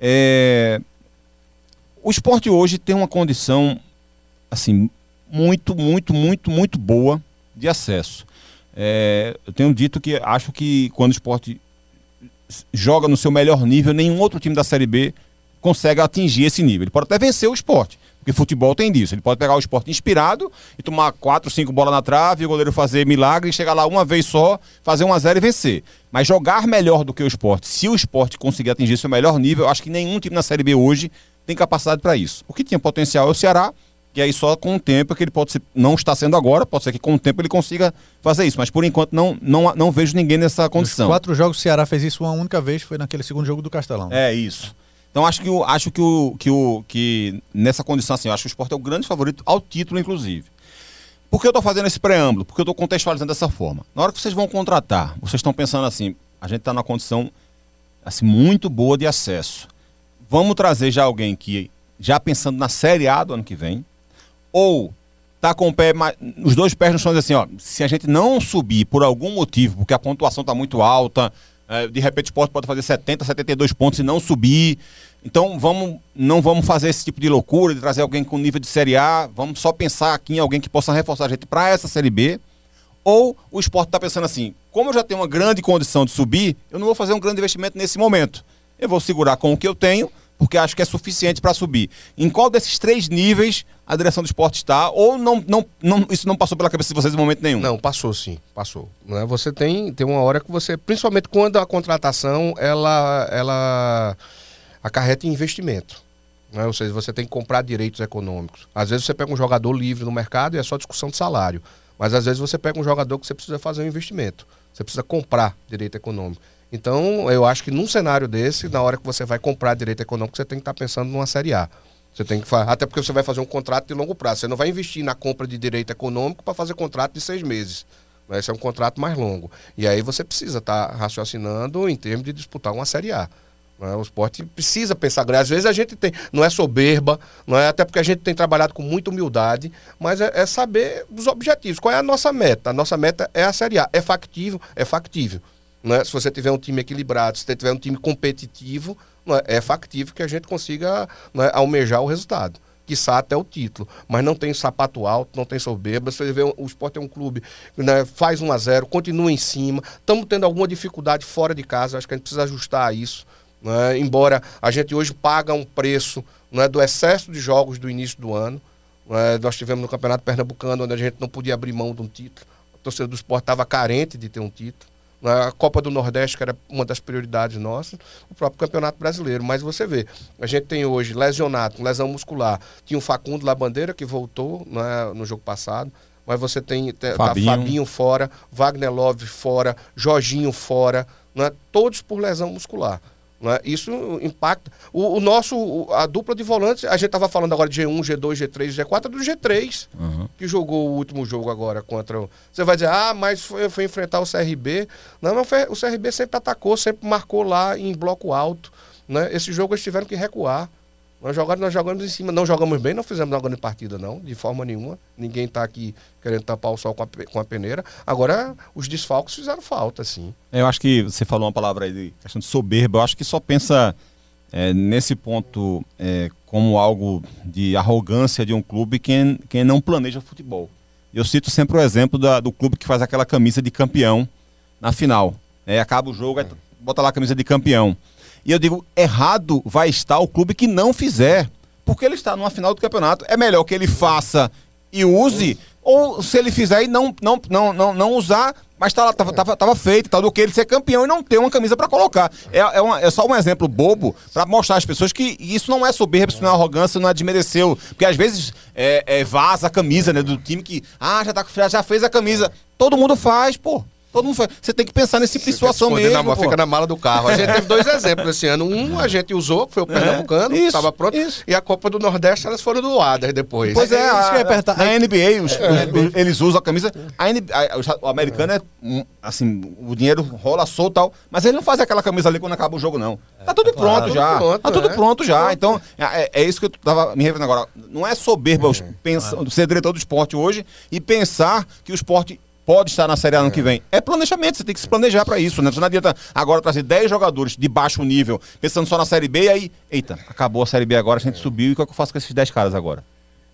É, o esporte hoje tem uma condição, assim, muito, muito, muito, muito boa de acesso. É, eu tenho dito que acho que quando o esporte joga no seu melhor nível, nenhum outro time da Série B consegue atingir esse nível. Ele pode até vencer o esporte. Porque futebol tem disso. Ele pode pegar o esporte inspirado e tomar quatro, cinco bolas na trave, o goleiro fazer milagre e chegar lá uma vez só, fazer um a zero e vencer. Mas jogar melhor do que o esporte, se o esporte conseguir atingir seu melhor nível, acho que nenhum time na Série B hoje tem capacidade para isso. O que tinha potencial é o Ceará, que aí só com o tempo que ele pode ser, não está sendo agora, pode ser que com o tempo ele consiga fazer isso, mas por enquanto não, não, não vejo ninguém nessa condição. Nos quatro jogos o Ceará fez isso uma única vez, foi naquele segundo jogo do Castelão. É isso. Então acho que, o, acho que, o, que, o, que nessa condição assim, eu acho que o esporte é o grande favorito ao título, inclusive. Por que eu estou fazendo esse preâmbulo? Porque eu estou contextualizando dessa forma. Na hora que vocês vão contratar, vocês estão pensando assim, a gente está numa condição assim, muito boa de acesso. Vamos trazer já alguém que, já pensando na Série A do ano que vem, ou tá com o pé, os dois pés no chão assim, ó, se a gente não subir por algum motivo, porque a pontuação está muito alta, é, de repente o esporte pode fazer 70, 72 pontos e não subir. Então vamos, não vamos fazer esse tipo de loucura de trazer alguém com nível de Série A. Vamos só pensar aqui em alguém que possa reforçar a gente para essa Série B. Ou o esporte está pensando assim: como eu já tenho uma grande condição de subir, eu não vou fazer um grande investimento nesse momento. Eu vou segurar com o que eu tenho porque acho que é suficiente para subir. Em qual desses três níveis a direção do esporte está? Ou não, não, não, isso não passou pela cabeça de vocês em momento nenhum? Não, passou sim, passou. Né? Você tem, tem uma hora que você, principalmente quando a contratação ela, ela acarreta em investimento. Né? Ou seja, você tem que comprar direitos econômicos. Às vezes você pega um jogador livre no mercado e é só discussão de salário. Mas às vezes você pega um jogador que você precisa fazer um investimento. Você precisa comprar direito econômico. Então, eu acho que num cenário desse, na hora que você vai comprar direito econômico, você tem que estar pensando numa Série A. Você tem que até porque você vai fazer um contrato de longo prazo. Você não vai investir na compra de direito econômico para fazer contrato de seis meses. Esse é um contrato mais longo. E aí você precisa estar raciocinando em termos de disputar uma Série A. Né? O esporte precisa pensar grande. Às vezes a gente tem, não é soberba, não é até porque a gente tem trabalhado com muita humildade, mas é, é saber dos objetivos. Qual é a nossa meta? A nossa meta é a Série A. É factível? É factível. Né? Se você tiver um time equilibrado, se você tiver um time competitivo, é? é factível que a gente consiga é? almejar o resultado. Quiçá até o título. Mas não tem sapato alto, não tem soberba. Você vê, o esporte é um clube, né? faz 1 a 0 continua em cima. Estamos tendo alguma dificuldade fora de casa, acho que a gente precisa ajustar isso. Né? Embora a gente hoje paga um preço né, do excesso de jogos do início do ano. Né? Nós tivemos no Campeonato Pernambucano, onde a gente não podia abrir mão de um título. A torcida do esporte estava carente de ter um título a Copa do Nordeste, que era uma das prioridades nossas, o próprio Campeonato Brasileiro. Mas você vê, a gente tem hoje lesionado, lesão muscular. Tinha o Facundo Labandeira, que voltou né, no jogo passado. Mas você tem tá Fabinho. Tá Fabinho fora, Wagner Love fora, Jorginho fora, né, todos por lesão muscular. Né? Isso impacta. O, o, nosso, a dupla de volantes, a gente estava falando agora de G1, G2, G3, G4, é do G3, uhum. que jogou o último jogo agora contra o. Você vai dizer, ah, mas foi, foi enfrentar o CRB. Não, não foi, o CRB sempre atacou, sempre marcou lá em bloco alto. Né? Esse jogo eles tiveram que recuar. Nós jogamos, nós jogamos em cima, não jogamos bem, não fizemos uma grande partida, não, de forma nenhuma. Ninguém está aqui querendo tapar o sol com a, com a peneira. Agora, os desfalques fizeram falta, sim. É, eu acho que você falou uma palavra aí de questão de soberba, eu acho que só pensa é, nesse ponto é, como algo de arrogância de um clube quem, quem não planeja futebol. Eu cito sempre o exemplo da, do clube que faz aquela camisa de campeão na final. É, acaba o jogo, é. bota lá a camisa de campeão. E eu digo, errado vai estar o clube que não fizer. Porque ele está numa final do campeonato. É melhor que ele faça e use, ou se ele fizer e não, não, não, não, não usar, mas tá, tava, tava, tava feito, tal, do que ele ser campeão e não ter uma camisa para colocar. É, é, uma, é, só um exemplo bobo para mostrar às pessoas que isso não é soberba, isso não é arrogância, não é desmereceu. Porque às vezes é, é, vaza a camisa né, do time que, ah, já, tá, já fez a camisa. Todo mundo faz, pô. Todo mundo faz. Você tem que pensar nesse tipo de situação mesmo. Na, fica na mala do carro. A gente teve dois exemplos esse ano. Um a gente usou, que foi o é, Pernambucano, é, estava pronto. Isso. E a Copa do Nordeste, elas foram doadas depois. Pois é, é a, a, a NBA, os, é. eles usam a camisa. A NBA, o americano é, assim, o dinheiro rola solto e tal, mas ele não faz aquela camisa ali quando acaba o jogo, não. Tá tudo pronto já. Pronto, tá tudo pronto já. Então, é, é, isso que eu tava me referindo agora. Não é soberba é, pensar, ser diretor do esporte hoje e pensar que o esporte pode estar na Série A ano é. que vem. É planejamento, você tem que se planejar para isso, né? Você não adianta agora trazer 10 jogadores de baixo nível, pensando só na Série B, e aí, eita, acabou a Série B agora, a gente é. subiu, e o que, é que eu faço com esses 10 caras agora?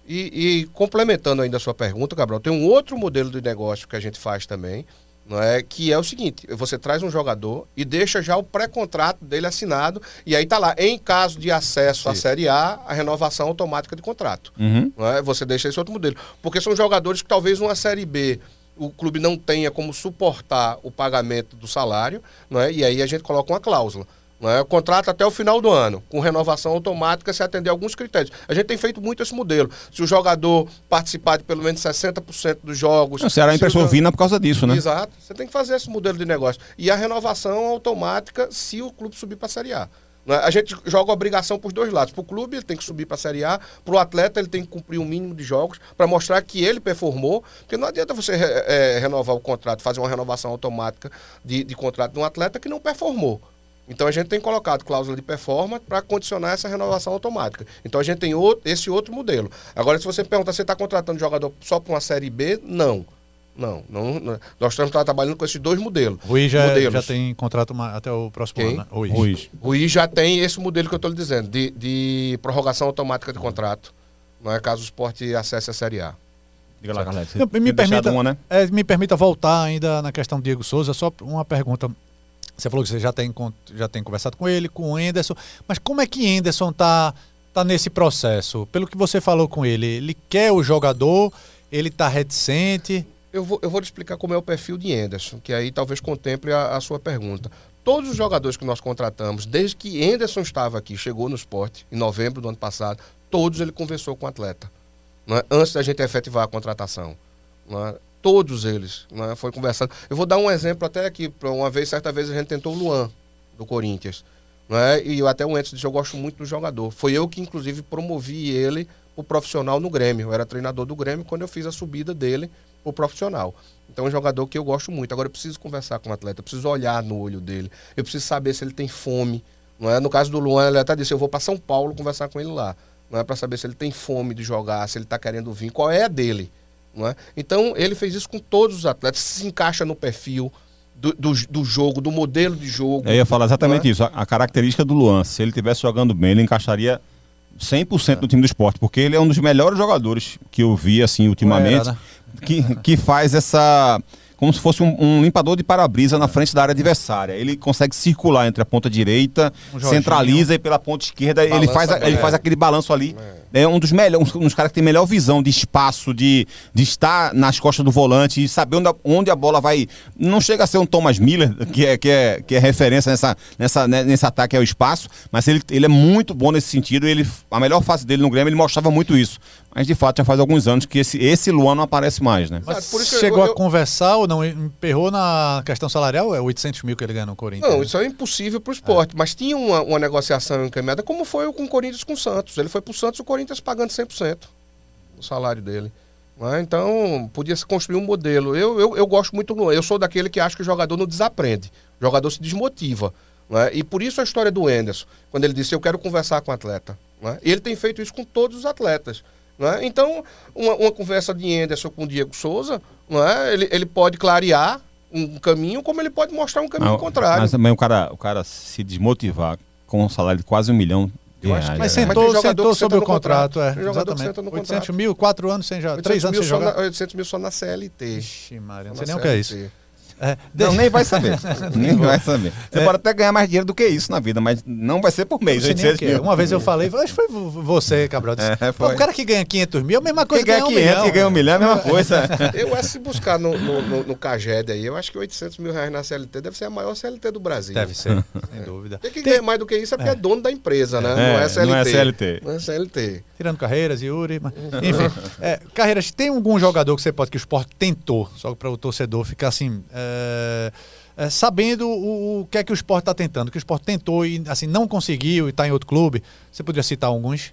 E, e, complementando ainda a sua pergunta, Gabriel, tem um outro modelo de negócio que a gente faz também, não é? Que é o seguinte: você traz um jogador e deixa já o pré-contrato dele assinado, e aí tá lá, em caso de acesso à Série A, a renovação automática de contrato. Uhum. Não é? Você deixa esse outro modelo. Porque são jogadores que talvez uma Série B o clube não tenha como suportar o pagamento do salário, não é? e aí a gente coloca uma cláusula. Não é? Contrato até o final do ano, com renovação automática se atender a alguns critérios. A gente tem feito muito esse modelo. Se o jogador participar de pelo menos 60% dos jogos. O Ceará emprestou o... Vina por causa disso, né? Exato. Você tem que fazer esse modelo de negócio. E a renovação automática se o clube subir para a Série A. Não é? A gente joga obrigação para os dois lados. Para o clube, ele tem que subir para a Série A. Para o atleta, ele tem que cumprir um mínimo de jogos para mostrar que ele performou. Porque não adianta você é, renovar o contrato, fazer uma renovação automática de, de contrato de um atleta que não performou. Então a gente tem colocado cláusula de performance para condicionar essa renovação automática. Então a gente tem outro, esse outro modelo. Agora, se você pergunta, você está contratando jogador só para uma série B? Não. Não, não, não, nós estamos trabalhando com esses dois modelos. Rui já, já tem contrato até o próximo Quem? ano, né? Rui. Rui. Rui já tem esse modelo que eu estou lhe dizendo, de, de prorrogação automática de contrato, não é caso o esporte acesse a Série A. Diga lá, Carlos. Me, permita, uma, né? é, me permita voltar ainda na questão do Diego Souza, só uma pergunta. Você falou que você já tem, já tem conversado com ele, com o Enderson, mas como é que Enderson está tá nesse processo? Pelo que você falou com ele, ele quer o jogador, ele está reticente? Eu vou, eu vou te explicar como é o perfil de Enderson, que aí talvez contemple a, a sua pergunta. Todos os jogadores que nós contratamos, desde que Enderson estava aqui, chegou no esporte, em novembro do ano passado, todos ele conversou com o atleta, é? antes da gente efetivar a contratação. É? Todos eles. Né? Foi conversando. Eu vou dar um exemplo até aqui. Uma vez, certa vez, a gente tentou o Luan, do Corinthians. E eu, até o antes eu gosto muito do jogador. Foi eu que, inclusive, promovi ele o profissional no Grêmio. Eu era treinador do Grêmio quando eu fiz a subida dele o profissional. Então é um jogador que eu gosto muito. Agora eu preciso conversar com o atleta, eu preciso olhar no olho dele, eu preciso saber se ele tem fome. Não é? No caso do Luan, ele até disse: eu vou para São Paulo conversar com ele lá. Não é para saber se ele tem fome de jogar, se ele está querendo vir, qual é a dele. Não é? Então, ele fez isso com todos os atletas, se encaixa no perfil do, do, do jogo, do modelo de jogo. Eu ia falar exatamente é? isso. A, a, característica do Luan, se ele estivesse jogando bem, ele encaixaria 100% é. no time do esporte, porque ele é um dos melhores jogadores que eu vi, assim, ultimamente, era, né? Que, que faz essa como se fosse um, um limpador de para-brisa na frente da área adversária. Ele consegue circular entre a ponta direita, um centraliza e pela ponta esquerda ele faz, ele faz aquele balanço ali. É, é um dos melhores, um dos caras que tem melhor visão de espaço, de, de estar nas costas do volante e saber onde a, onde a bola vai. Não chega a ser um Thomas Miller, que é, que é, que é referência nessa, nessa, né, nesse ataque ao espaço, mas ele, ele é muito bom nesse sentido. Ele, a melhor fase dele no Grêmio, ele mostrava muito isso. Mas de fato já faz alguns anos que esse, esse Luan não aparece mais, né? Mas chegou eu, eu... a conversar ou não? Emperrou na questão salarial? É 800 mil que ele ganha no Corinthians? Não, isso é impossível para o esporte. É. Mas tinha uma, uma negociação encaminhada, como foi com o Corinthians com o Santos. Ele foi para o Santos o Corinthians pagando 100% o salário dele. É? Então, podia se construir um modelo. Eu, eu, eu gosto muito. Eu sou daquele que acha que o jogador não desaprende. O jogador se desmotiva. É? E por isso a história do Enderson, quando ele disse, eu quero conversar com o atleta. É? E ele tem feito isso com todos os atletas. Né? Então, uma, uma, conversa de Anderson com o Diego Souza, né? ele, ele pode clarear um caminho, como ele pode mostrar um caminho contrário. Mas também o cara, o cara se desmotivar com um salário de quase um milhão de reais. Mas sentou, mas sentou sobre o contrato, contrato é. Exatamente. 800 contrato. mil, quatro anos sem já, três anos sem jogar. Na, 800 mil só na CLT. Ixi, Maria, não sei nem o que é isso. É, não, nem vai saber. nem vai saber. Você é. pode até ganhar mais dinheiro do que isso na vida, mas não vai ser por mês. É. Uma vez eu falei, acho que foi você, Cabral. Disse, é, o cara que ganha 500 mil é a mesma coisa que ganha 500 um milhão. que ganha um milhão é a mesma coisa. eu acho se buscar no, no, no, no Caged aí, eu acho que 800 mil reais na CLT deve ser a maior CLT do Brasil. Deve ser, sem dúvida. Tem que ganhar mais do que isso é porque é, dono da empresa, né? não é CLT. Não é CLT. Não é CLT. Tirando carreiras, Yuri. Mas, enfim, carreiras, tem algum jogador que você pode que o esporte tentou, só para o torcedor ficar assim. É, é, sabendo o, o, que é que o esporte está tentando, que o esporte tentou e assim não conseguiu e está em outro clube. Você poderia citar alguns?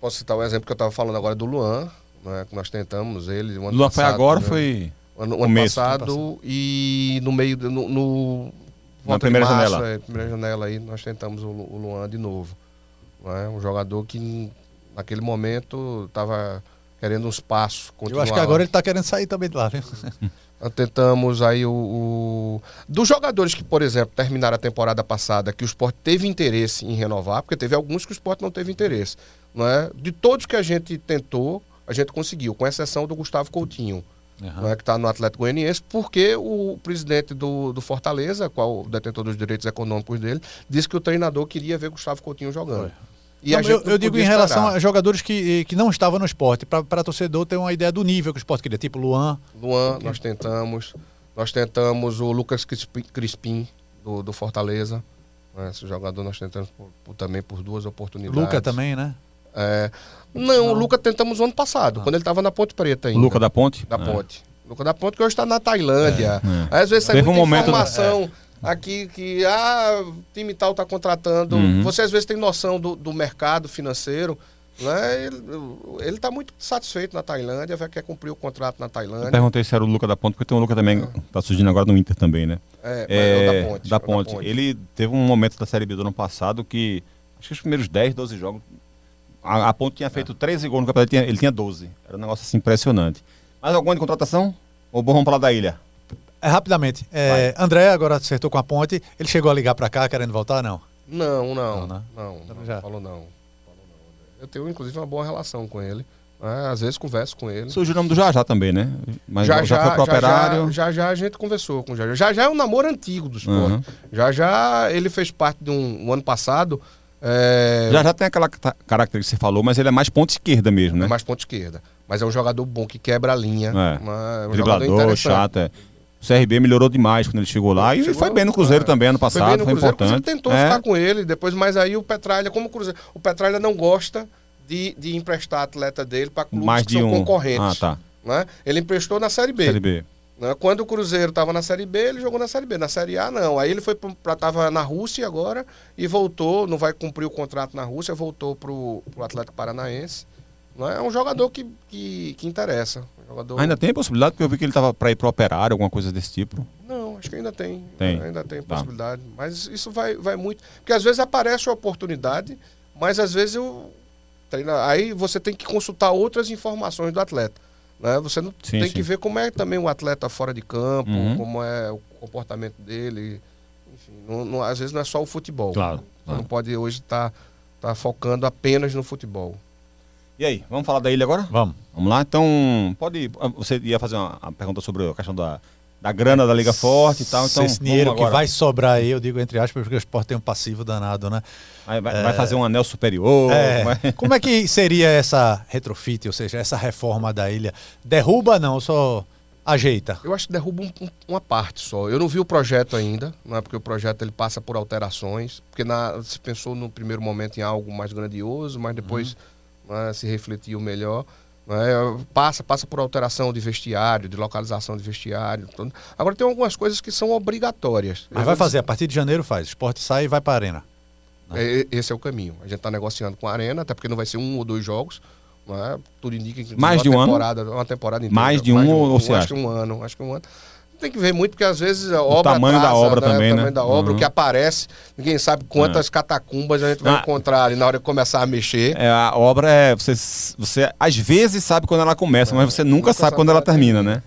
Posso citar o um exemplo que eu estava falando agora do Luan, né, que nós tentamos ele. O Luan passado, foi agora, né? foi ano, ano passado, passado, e no meio no, no na primeira março, janela, é, primeira janela aí nós tentamos o, o Luan de novo, né, um jogador que naquele momento estava querendo um espaço. Eu acho que agora ele está querendo sair também de lá, viu? Tentamos aí o, o, Dos jogadores que, por exemplo, terminaram a temporada passada, que o esporte teve interesse em renovar, porque teve alguns que o esporte não teve interesse. Não é? De todos que a gente tentou, a gente conseguiu, com exceção do Gustavo Coutinho. uhum. né, que está no Atlético Goianiense, porque o presidente do, do Fortaleza, qual o detentor dos direitos econômicos dele, disse que o treinador queria ver Gustavo Coutinho jogando. E não, eu, eu digo em relação a jogadores que, que não estavam no esporte, para torcedor ter uma ideia do nível que o esporte queria, tipo Luan. Luan, nós tentamos. Nós tentamos o Lucas Crispim, do, do Fortaleza. Né, esse jogador nós tentamos por, por, também por duas oportunidades. Luca também, né? É, não, não, o Luca tentamos o ano passado, ah. quando ele estava na Ponte Preta ainda. Luca da Ponte? Da é. Ponte. Luca da Ponte, que hoje está na Tailândia. É, é. Às vezes sai muita um informação momento, aqui que ah, o time tal está contratando. Uhum. Você às vezes tem noção do, do mercado financeiro. Né? Ele está muito satisfeito na Tailândia, vai querer cumprir o contrato na Tailândia. Eu perguntei se era o Luca da Ponte, porque tem um Luca também, está surgindo agora no Inter também, né? É, é, é da, Ponte, da, Ponte. da Ponte. Ele teve um momento da Série B do ano passado que, acho que os primeiros 10, 12 jogos, a, a Ponte tinha feito é. 13 gols no campeonato, ele tinha, ele tinha 12. Era um negócio assim impressionante. Mais alguma de contratação? Ou vamos falar da ilha? É, rapidamente. É, André agora acertou com a Ponte. Ele chegou a ligar para cá querendo voltar, não? Não, não. Não, né? não, não, já. Falou não. Eu tenho, inclusive, uma boa relação com ele. É, às vezes converso com ele. Surgiu o nome do Jajá também, né? Mas já, já foi pro já, operário. Já, já a gente conversou com o Jajá. Já já é um namoro antigo do esporte. Uhum. Já já ele fez parte de um, um ano passado. É... Já já tem aquela característica que você falou, mas ele é mais ponta esquerda mesmo, né? É mais ponta esquerda. Mas é um jogador bom que quebra a linha. É. Uma, é um Driblador, chato. É. O CRB melhorou demais quando ele chegou lá e chegou, foi bem no Cruzeiro é. também ano passado, foi, bem no foi Cruzeiro, importante. O Cruzeiro tentou é. ficar com ele, depois, mas aí o Petralha, como o Cruzeiro, o Petralha não gosta de, de emprestar atleta dele para clubes Mais que são um. concorrentes. Ah, tá. Né? Ele emprestou na Série B. Série B. Né? Quando o Cruzeiro estava na Série B, ele jogou na Série B. Na Série A, não. Aí ele foi para estava na Rússia agora e voltou, não vai cumprir o contrato na Rússia, voltou para o Atlético Paranaense. Né? É um jogador que, que, que interessa. Jogador... Ainda tem possibilidade? Porque eu vi que ele estava para ir para operário, alguma coisa desse tipo. Não, acho que ainda tem. tem. Ainda tem tá. possibilidade. Mas isso vai, vai muito. Porque às vezes aparece a oportunidade, mas às vezes eu Treina, aí você tem que consultar outras informações do atleta. Né? Você não sim, tem sim. que ver como é também o atleta fora de campo, uhum. como é o comportamento dele. Enfim, não, não, às vezes não é só o futebol. Claro. Você não pode hoje estar tá, tá focando apenas no futebol. E aí, vamos falar da ilha agora? Vamos. Vamos lá? Então, pode. Você ia fazer uma, uma pergunta sobre a questão da, da grana da Liga Forte e tal. Então, esse dinheiro que vai sobrar aí, eu digo entre aspas, porque o esporte tem um passivo danado, né? Vai, vai, é... vai fazer um anel superior. É... Vai... Como é que seria essa retrofit, ou seja, essa reforma da ilha? Derruba não, só ajeita? Eu acho que derruba um, uma parte só. Eu não vi o projeto ainda, não é porque o projeto ele passa por alterações, porque na, se pensou no primeiro momento em algo mais grandioso, mas depois uhum. Né, se refletiu melhor. É, passa, passa por alteração de vestiário, de localização de vestiário. Tudo. Agora tem algumas coisas que são obrigatórias. Mas vai fazer, a partir de janeiro faz. O esporte sai e vai para a arena. Né? É, esse é o caminho. A gente está negociando com a arena, até porque não vai ser um ou dois jogos. É? Tudo indica que mais de um temporada, ano? Uma temporada inteira. Mais de um, mais de um ou você acho acha? que um ano. Acho que um ano tem que ver muito, porque às vezes a obra. O tamanho atrasa, da obra né? também, o tamanho né? da obra, uhum. o que aparece, ninguém sabe quantas é. catacumbas a gente vai ah. encontrar ali na hora de começar a mexer. É, a obra é. Você, você às vezes sabe quando ela começa, é. mas você nunca, nunca sabe, sabe quando ela termina, termina, né?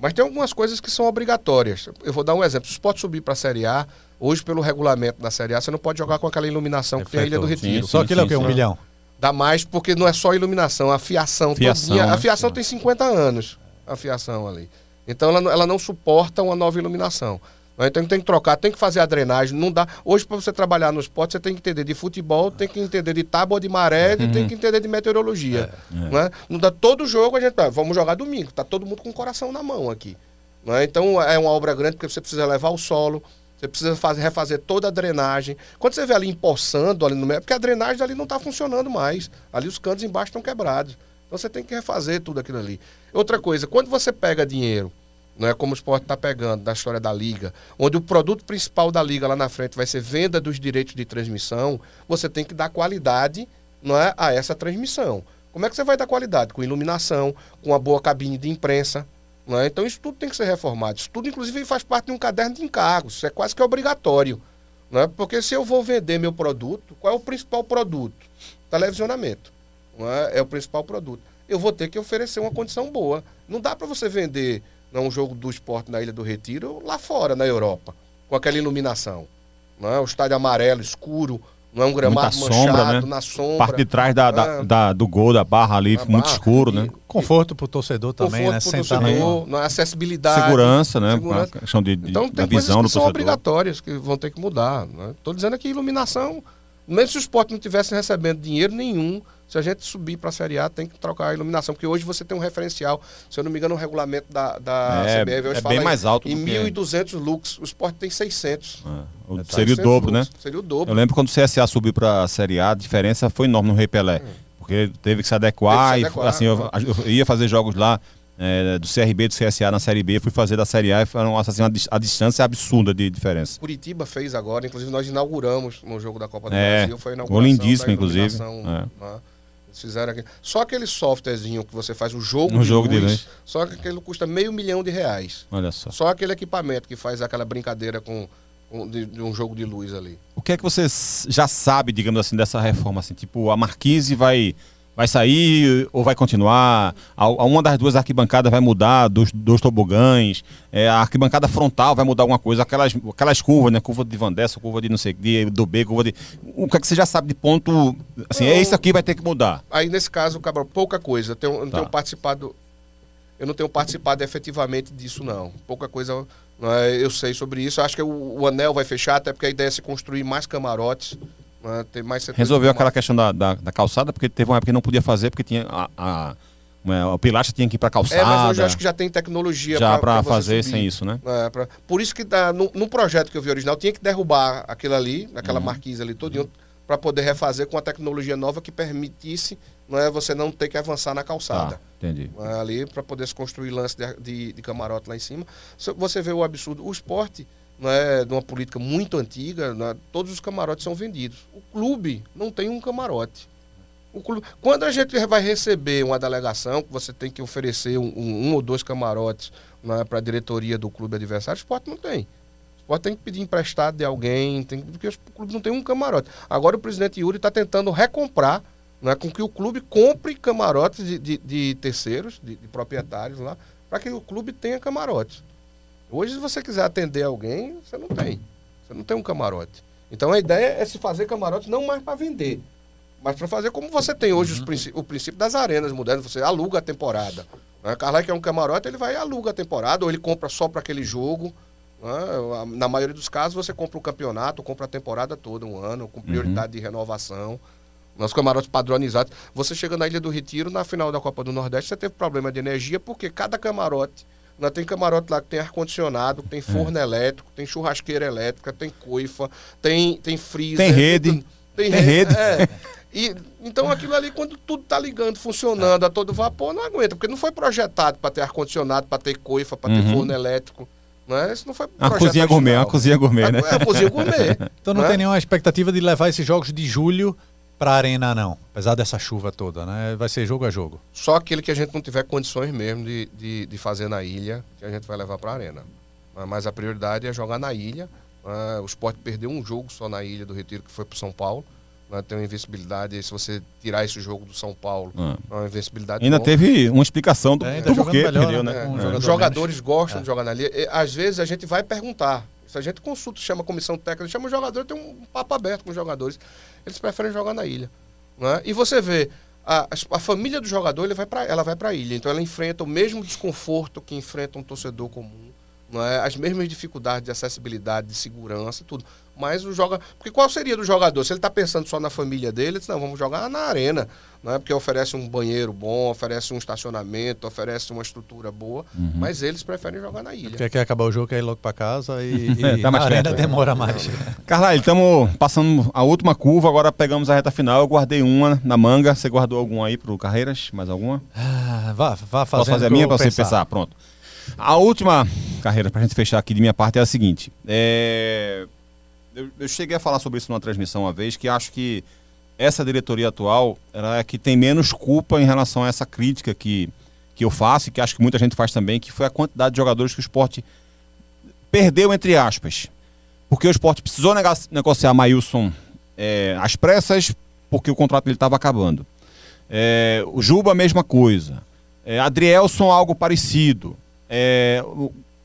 Mas tem algumas coisas que são obrigatórias. Eu vou dar um exemplo. Se você pode subir para a Série A, hoje, pelo regulamento da Série A, você não pode jogar com aquela iluminação que tem a Ilha do Retiro. Sim, Só aquilo é o quê? Um milhão? Dá mais porque não é só iluminação, a fiação. fiação todinha, a fiação tem 50 anos, a fiação ali. Então ela, ela não suporta uma nova iluminação. Então tem que trocar, tem que fazer a drenagem. Não dá. Hoje, para você trabalhar no esporte, você tem que entender de futebol, tem que entender de tábua de maré uhum. tem que entender de meteorologia. É, é. Né? Não dá todo jogo, a gente. Ah, vamos jogar domingo. Tá todo mundo com o coração na mão aqui. Né? Então é uma obra grande porque você precisa levar o solo, você precisa fazer, refazer toda a drenagem. Quando você vê ali empoçando ali no meio, é porque a drenagem ali não está funcionando mais. Ali os cantos embaixo estão quebrados. Então você tem que refazer tudo aquilo ali. Outra coisa, quando você pega dinheiro não é como o esporte está pegando da história da liga, onde o produto principal da liga lá na frente vai ser venda dos direitos de transmissão, você tem que dar qualidade não é, a essa transmissão. Como é que você vai dar qualidade? Com iluminação, com uma boa cabine de imprensa. Não é? Então isso tudo tem que ser reformado. Isso tudo, inclusive, faz parte de um caderno de encargos. Isso é quase que obrigatório. Não é? Porque se eu vou vender meu produto, qual é o principal produto? Televisionamento. Não é? é o principal produto. Eu vou ter que oferecer uma condição boa. Não dá para você vender não um jogo do esporte na Ilha do Retiro lá fora, na Europa, com aquela iluminação. Não é? O estádio amarelo, escuro, Não é um gramado Muita manchado, sombra, né? na sombra. Parte de trás da, da- É. da- do gol, da barra ali, Na muito barra. escuro, né? E- Conforto pro torcedor também, conforto né? pro Sentar na torcedor, na acessibilidade. Segurança, né? Segurança. A questão de, de- Então tem coisas visão que do são torcedor. obrigatórias, que vão ter que mudar. Estou dizendo aqui iluminação, mesmo se o esporte não tivesse recebendo dinheiro nenhum, se a gente subir para a Série A, tem que trocar a iluminação, porque hoje você tem um referencial, se eu não me engano, o regulamento da, da É, CBF hoje é bem em- mais alto em do que- 1.200 lux, o esporte tem 600. É, o- Detalhe. seria o 600 dobro, né? lux, Seria o dobro. Eu lembro quando o CSA subiu para a Série A, a diferença foi enorme no Rei Pelé. Porque teve que se adequar, que se e adequar, assim, eu, eu ia fazer jogos lá é, do CRB, do CSA na Série B, fui fazer da Série A e foi uma, assim, uma a distância absurda de diferença. Curitiba fez agora, inclusive nós inauguramos no jogo da Copa do É, Brasil, foi a gol inauguração lindíssimo, inclusive. É. né? Fizeram aqui. Só aquele softwarezinho que você faz o jogo, Um de, jogo de luz, luz. só que aquele custa meio milhão de reais. Olha só. Só aquele equipamento que faz aquela brincadeira com, com- de, de um jogo de luz ali. O que é que você já sabe, digamos assim, dessa reforma? Assim, tipo, a Marquise vai, vai sair ou vai continuar? A, a uma das duas arquibancadas vai mudar, dos, dos tobogãs. É, a arquibancada frontal vai mudar alguma coisa. Aquelas, aquelas curvas, né? Curva de Van Dessa, curva de não sei de, do B, curva de. O que é que você já sabe de ponto? Assim, é isso aqui vai ter que mudar. Aí nesse caso, Cabral, pouca coisa. Eu, tenho, eu não Tá. tenho participado. Eu não tenho participado efetivamente disso, não. Pouca coisa é, eu sei sobre isso. Acho que o, o anel vai fechar, até porque a ideia é se construir mais camarotes. Resolveu aquela questão da, da, da calçada, porque teve uma época que não podia fazer, porque tinha a. a o pilastra tinha que ir pra calçada. É, mas hoje eu acho que já tem tecnologia já para fazer subir. sem isso, né? É, pra- por isso que dá, no, no projeto que eu vi original, tinha que derrubar aquilo ali, Uhum. aquela marquise ali todinho, para poder refazer com a tecnologia nova que permitisse não é, você não ter que avançar na calçada. Tá, entendi. É, ali para poder se construir lance de, de, de camarote lá em cima. Você vê o absurdo. O esporte, não é, de uma política muito antiga, não é, todos os camarotes são vendidos. O clube não tem um camarote. O clube, quando a gente vai receber uma delegação, você tem que oferecer um, um- um ou dois camarotes para a diretoria do clube adversário, o esporte não tem. O esporte tem que pedir emprestado de alguém, tem, porque o clube não tem um camarote. Agora o presidente Yuri está tentando recomprar né, com que o clube compre camarotes de, de- de terceiros, de, de proprietários lá, para que o clube tenha camarotes. Hoje, se você quiser atender alguém, você não tem. Você não tem um camarote. Então a ideia é se fazer camarote não mais para vender, mas para fazer como você tem hoje os princí- o princípio das arenas modernas, você aluga a temporada. Né? Carla que é um camarote, ele vai e aluga a temporada, ou ele compra só para aquele jogo. né? Na maioria dos casos, você compra o campeonato, compra a temporada toda, um ano, com prioridade de renovação. Nos camarotes padronizados. Você chega na Ilha do Retiro, na final da Copa do Nordeste, você teve problema de energia, porque cada camarote. Né, tem camarote lá que tem ar-condicionado, tem forno elétrico, tem churrasqueira elétrica, tem coifa, tem, tem freezer. Tem rede. Tem, Tem rede. rede. é. E, então aquilo ali, quando tudo tá ligando, funcionando a todo vapor, não aguenta, porque não foi projetado para ter ar-condicionado, para ter coifa, para ter Uhum. forno elétrico. Né? Isso não foi projeto cozinha gourmet, uma cozinha gourmet, né? É, é cozinha gourmet. Então não né? tem nenhuma expectativa de levar esses jogos de julho pra arena, não. Apesar dessa chuva toda, né? Vai ser jogo a jogo. Só aquele que a gente não tiver condições mesmo de, de, de fazer na ilha, que a gente vai levar para a arena. Mas a prioridade é jogar na ilha. Ah, O Sport perdeu um jogo só na ilha do Retiro, que foi para São Paulo. Ah, Tem uma invencibilidade, se você tirar esse jogo do São Paulo, Ah. é uma invencibilidade Ainda bom. teve uma explicação do, É, ainda do jogando porquê melhor, perdeu, né? né? É, Um É. jogador Os jogadores gostam de jogar na ilha. E, Às vezes a gente vai perguntar. Se a gente consulta, chama a comissão técnica, chama o jogador, tem um papo aberto com os jogadores. Eles preferem jogar na ilha. né? E você vê, a, a família do jogador ele vai pra, ela vai para a ilha. Então ela enfrenta o mesmo desconforto que enfrenta um torcedor comum. Não é? As mesmas dificuldades de acessibilidade, de segurança tudo. Mas o joga. Porque qual seria do jogador? Se ele está pensando só na família dele, ele diz, não, vamos jogar na arena. Não é? Porque oferece um banheiro bom, oferece um estacionamento, oferece uma estrutura boa. Uhum. Mas eles preferem jogar na ilha. Porque quer acabar o jogo, quer ir logo pra casa e, e É, tá mais na arena né? demora mais. Carlyle, estamos passando a última curva, agora pegamos a reta final. Eu guardei uma na manga. Você guardou alguma aí pro Carreiras? Mais alguma? Ah, vá, vá fazendo Posso fazer a minha para você pensar? Pronto. A última carreira, pra gente fechar aqui de minha parte, é a seguinte. É, Eu, eu cheguei a falar sobre isso numa transmissão uma vez, que acho que essa diretoria atual ela é que tem menos culpa em relação a essa crítica que, que eu faço e que acho que muita gente faz também, que foi a quantidade de jogadores que o esporte perdeu, entre aspas. Porque o esporte precisou negociar Maílson é, às pressas, porque o contrato dele estava acabando. É, o Juba, a mesma coisa. É, Adrielson, algo parecido. É,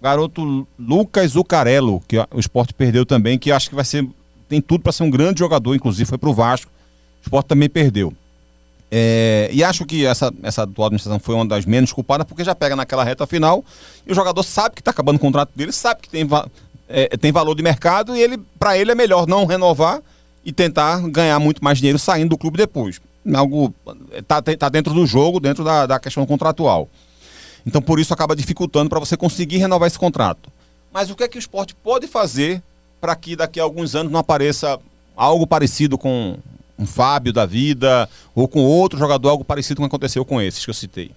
garoto Lucas Zucarello, que o esporte perdeu também, que acho que vai ser. tem tudo para ser um grande jogador, inclusive foi para o Vasco. O esporte também perdeu. É, e acho que essa, essa atual administração foi uma das menos culpadas, porque já pega naquela reta final e o jogador sabe que está acabando o contrato dele, sabe que tem, é, tem valor de mercado e ele para ele é melhor não renovar e tentar ganhar muito mais dinheiro saindo do clube depois. Algo está tá dentro do jogo, dentro da, da questão contratual. Então por isso acaba dificultando para você conseguir renovar esse contrato. Mas o que é que o esporte pode fazer para que daqui a alguns anos não apareça algo parecido com um Fábio da vida ou com outro jogador, algo parecido com o que aconteceu com esses que eu citei?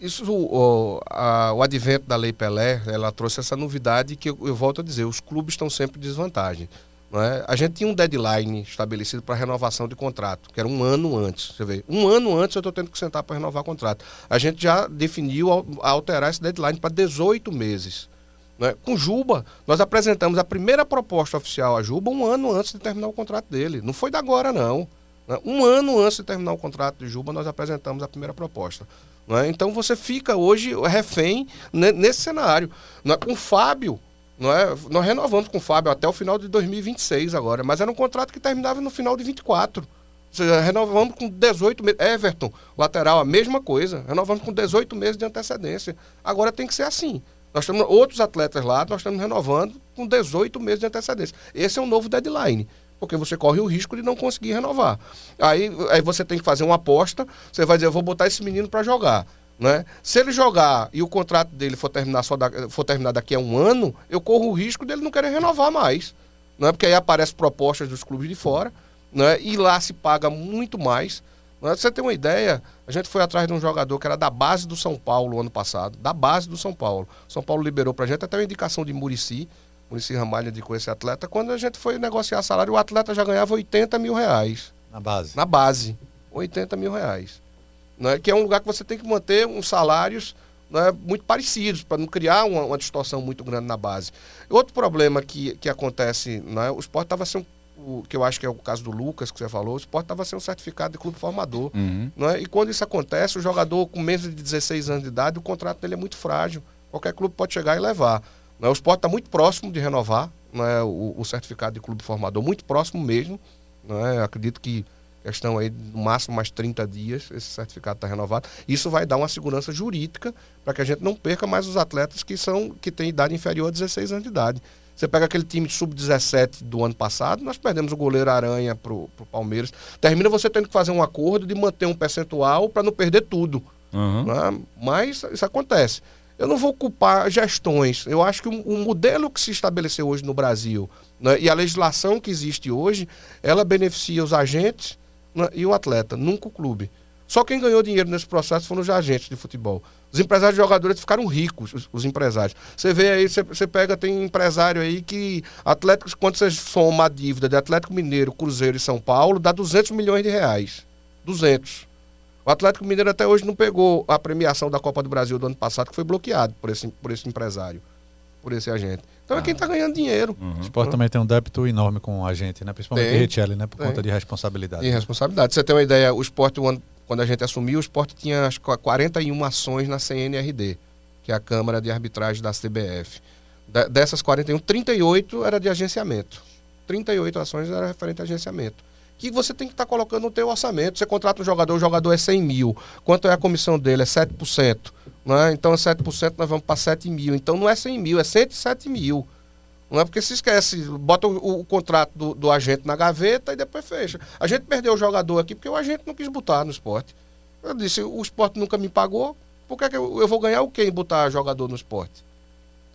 Isso, o, a, o advento da Lei Pelé, ela trouxe essa novidade que eu, eu volto a dizer, os clubes estão sempre em desvantagem. É? A gente tinha um deadline estabelecido para renovação de contrato, que era um ano antes. Você vê, um ano antes eu estou tendo que sentar para renovar o contrato. A gente já definiu alterar esse deadline para 18 meses. Né? Com Juba, nós apresentamos a primeira proposta oficial a Juba um ano antes de terminar o contrato dele. Não foi da agora, não. Né? Um ano antes de terminar o contrato de Juba, nós apresentamos a primeira proposta. Né? Então você fica hoje refém nesse cenário. Né? Com o Fábio, não é? Nós renovamos com o Fábio até o final de 2026 agora, mas era um contrato que terminava no final de 24. Ou seja, renovamos com 18 meses. Everton, lateral, a mesma coisa. Renovamos com 18 meses de antecedência. Agora tem que ser assim. Nós temos outros atletas lá, nós estamos renovando com 18 meses de antecedência. Esse é um novo deadline, porque você corre o risco de não conseguir renovar. Aí, aí você tem que fazer uma aposta, você vai dizer, eu vou botar esse menino para jogar. Né? Se ele jogar e o contrato dele for terminar, só da, for terminar daqui a um ano, eu corro o risco dele não querer renovar mais. Né? Porque aí aparecem propostas dos clubes de fora né? e lá se paga muito mais. Né? Você tem uma ideia, a gente foi atrás de um jogador que era da base do São Paulo ano passado, da base do São Paulo. São Paulo liberou pra gente até uma indicação de Murici, Murici Ramalho indicou esse atleta. Quando a gente foi negociar salário, o atleta já ganhava 80 mil reais. Na base? Na base. 80 mil reais né, que é um lugar que você tem que manter uns salários né, muito parecidos, para não criar uma, uma, distorção muito grande na base. Outro problema que, que acontece, né, o esporte estava sendo, o, que eu acho que é o caso do Lucas, que você falou, o esporte estava sendo certificado de clube formador. Uhum. Né, e quando isso acontece, o jogador com menos de 16 anos de idade, o contrato dele é muito frágil. Qualquer clube pode chegar e levar. Né, o esporte está muito próximo de renovar né, o, o, certificado de clube formador, muito próximo mesmo. Né, acredito que questão aí no máximo mais 30 dias, esse certificado está renovado. Isso vai dar uma segurança jurídica para que a gente não perca mais os atletas que são que têm idade inferior a 16 anos de idade. Você pega aquele time sub-17 do ano passado, nós perdemos o goleiro Aranha para o Palmeiras. Termina você tendo que fazer um acordo de manter um percentual para não perder tudo. Uhum. Né? Mas isso acontece. Eu não vou culpar gestões. Eu acho que o, o modelo que se estabeleceu hoje no Brasil né, e a legislação que existe hoje, ela beneficia os agentes e o atleta, nunca o clube. Só quem ganhou dinheiro nesse processo foram os agentes de futebol. Os empresários de jogadores ficaram ricos, os, os empresários. Você vê aí, você pega, tem empresário aí que, Atlético, quando você soma a dívida de Atlético Mineiro, Cruzeiro e São Paulo, dá 200 milhões de reais. 200. O Atlético Mineiro até hoje não pegou a premiação da Copa do Brasil do ano passado, que foi bloqueado por esse, por esse empresário, por esse agente. Então ah. é quem está ganhando dinheiro. Uhum. O esporte uhum. também tem um débito enorme com a gente, né? Principalmente tem, Richelli, né? Por tem. conta de responsabilidade. E responsabilidade. Você tem uma ideia, o esporte, quando a gente assumiu, o esporte tinha acho, 41 ações na CNRD, que é a Câmara de Arbitragem da CBF. dessas 41, 38 era de agenciamento. 38 ações era referente a agenciamento que você tem que estar tá colocando no teu orçamento. Você contrata um jogador, o jogador é 100 mil. Quanto é a comissão dele? É 7%. Né? Então, 7% nós vamos para 7 mil. Então, não é 100 mil, é 107 mil. Não é porque se esquece, bota o, o contrato do, do, agente na gaveta e depois fecha. A gente perdeu o jogador aqui porque o agente não quis botar no esporte. Eu disse, o esporte nunca me pagou, por que, que eu, eu, vou ganhar o quê em botar jogador no esporte?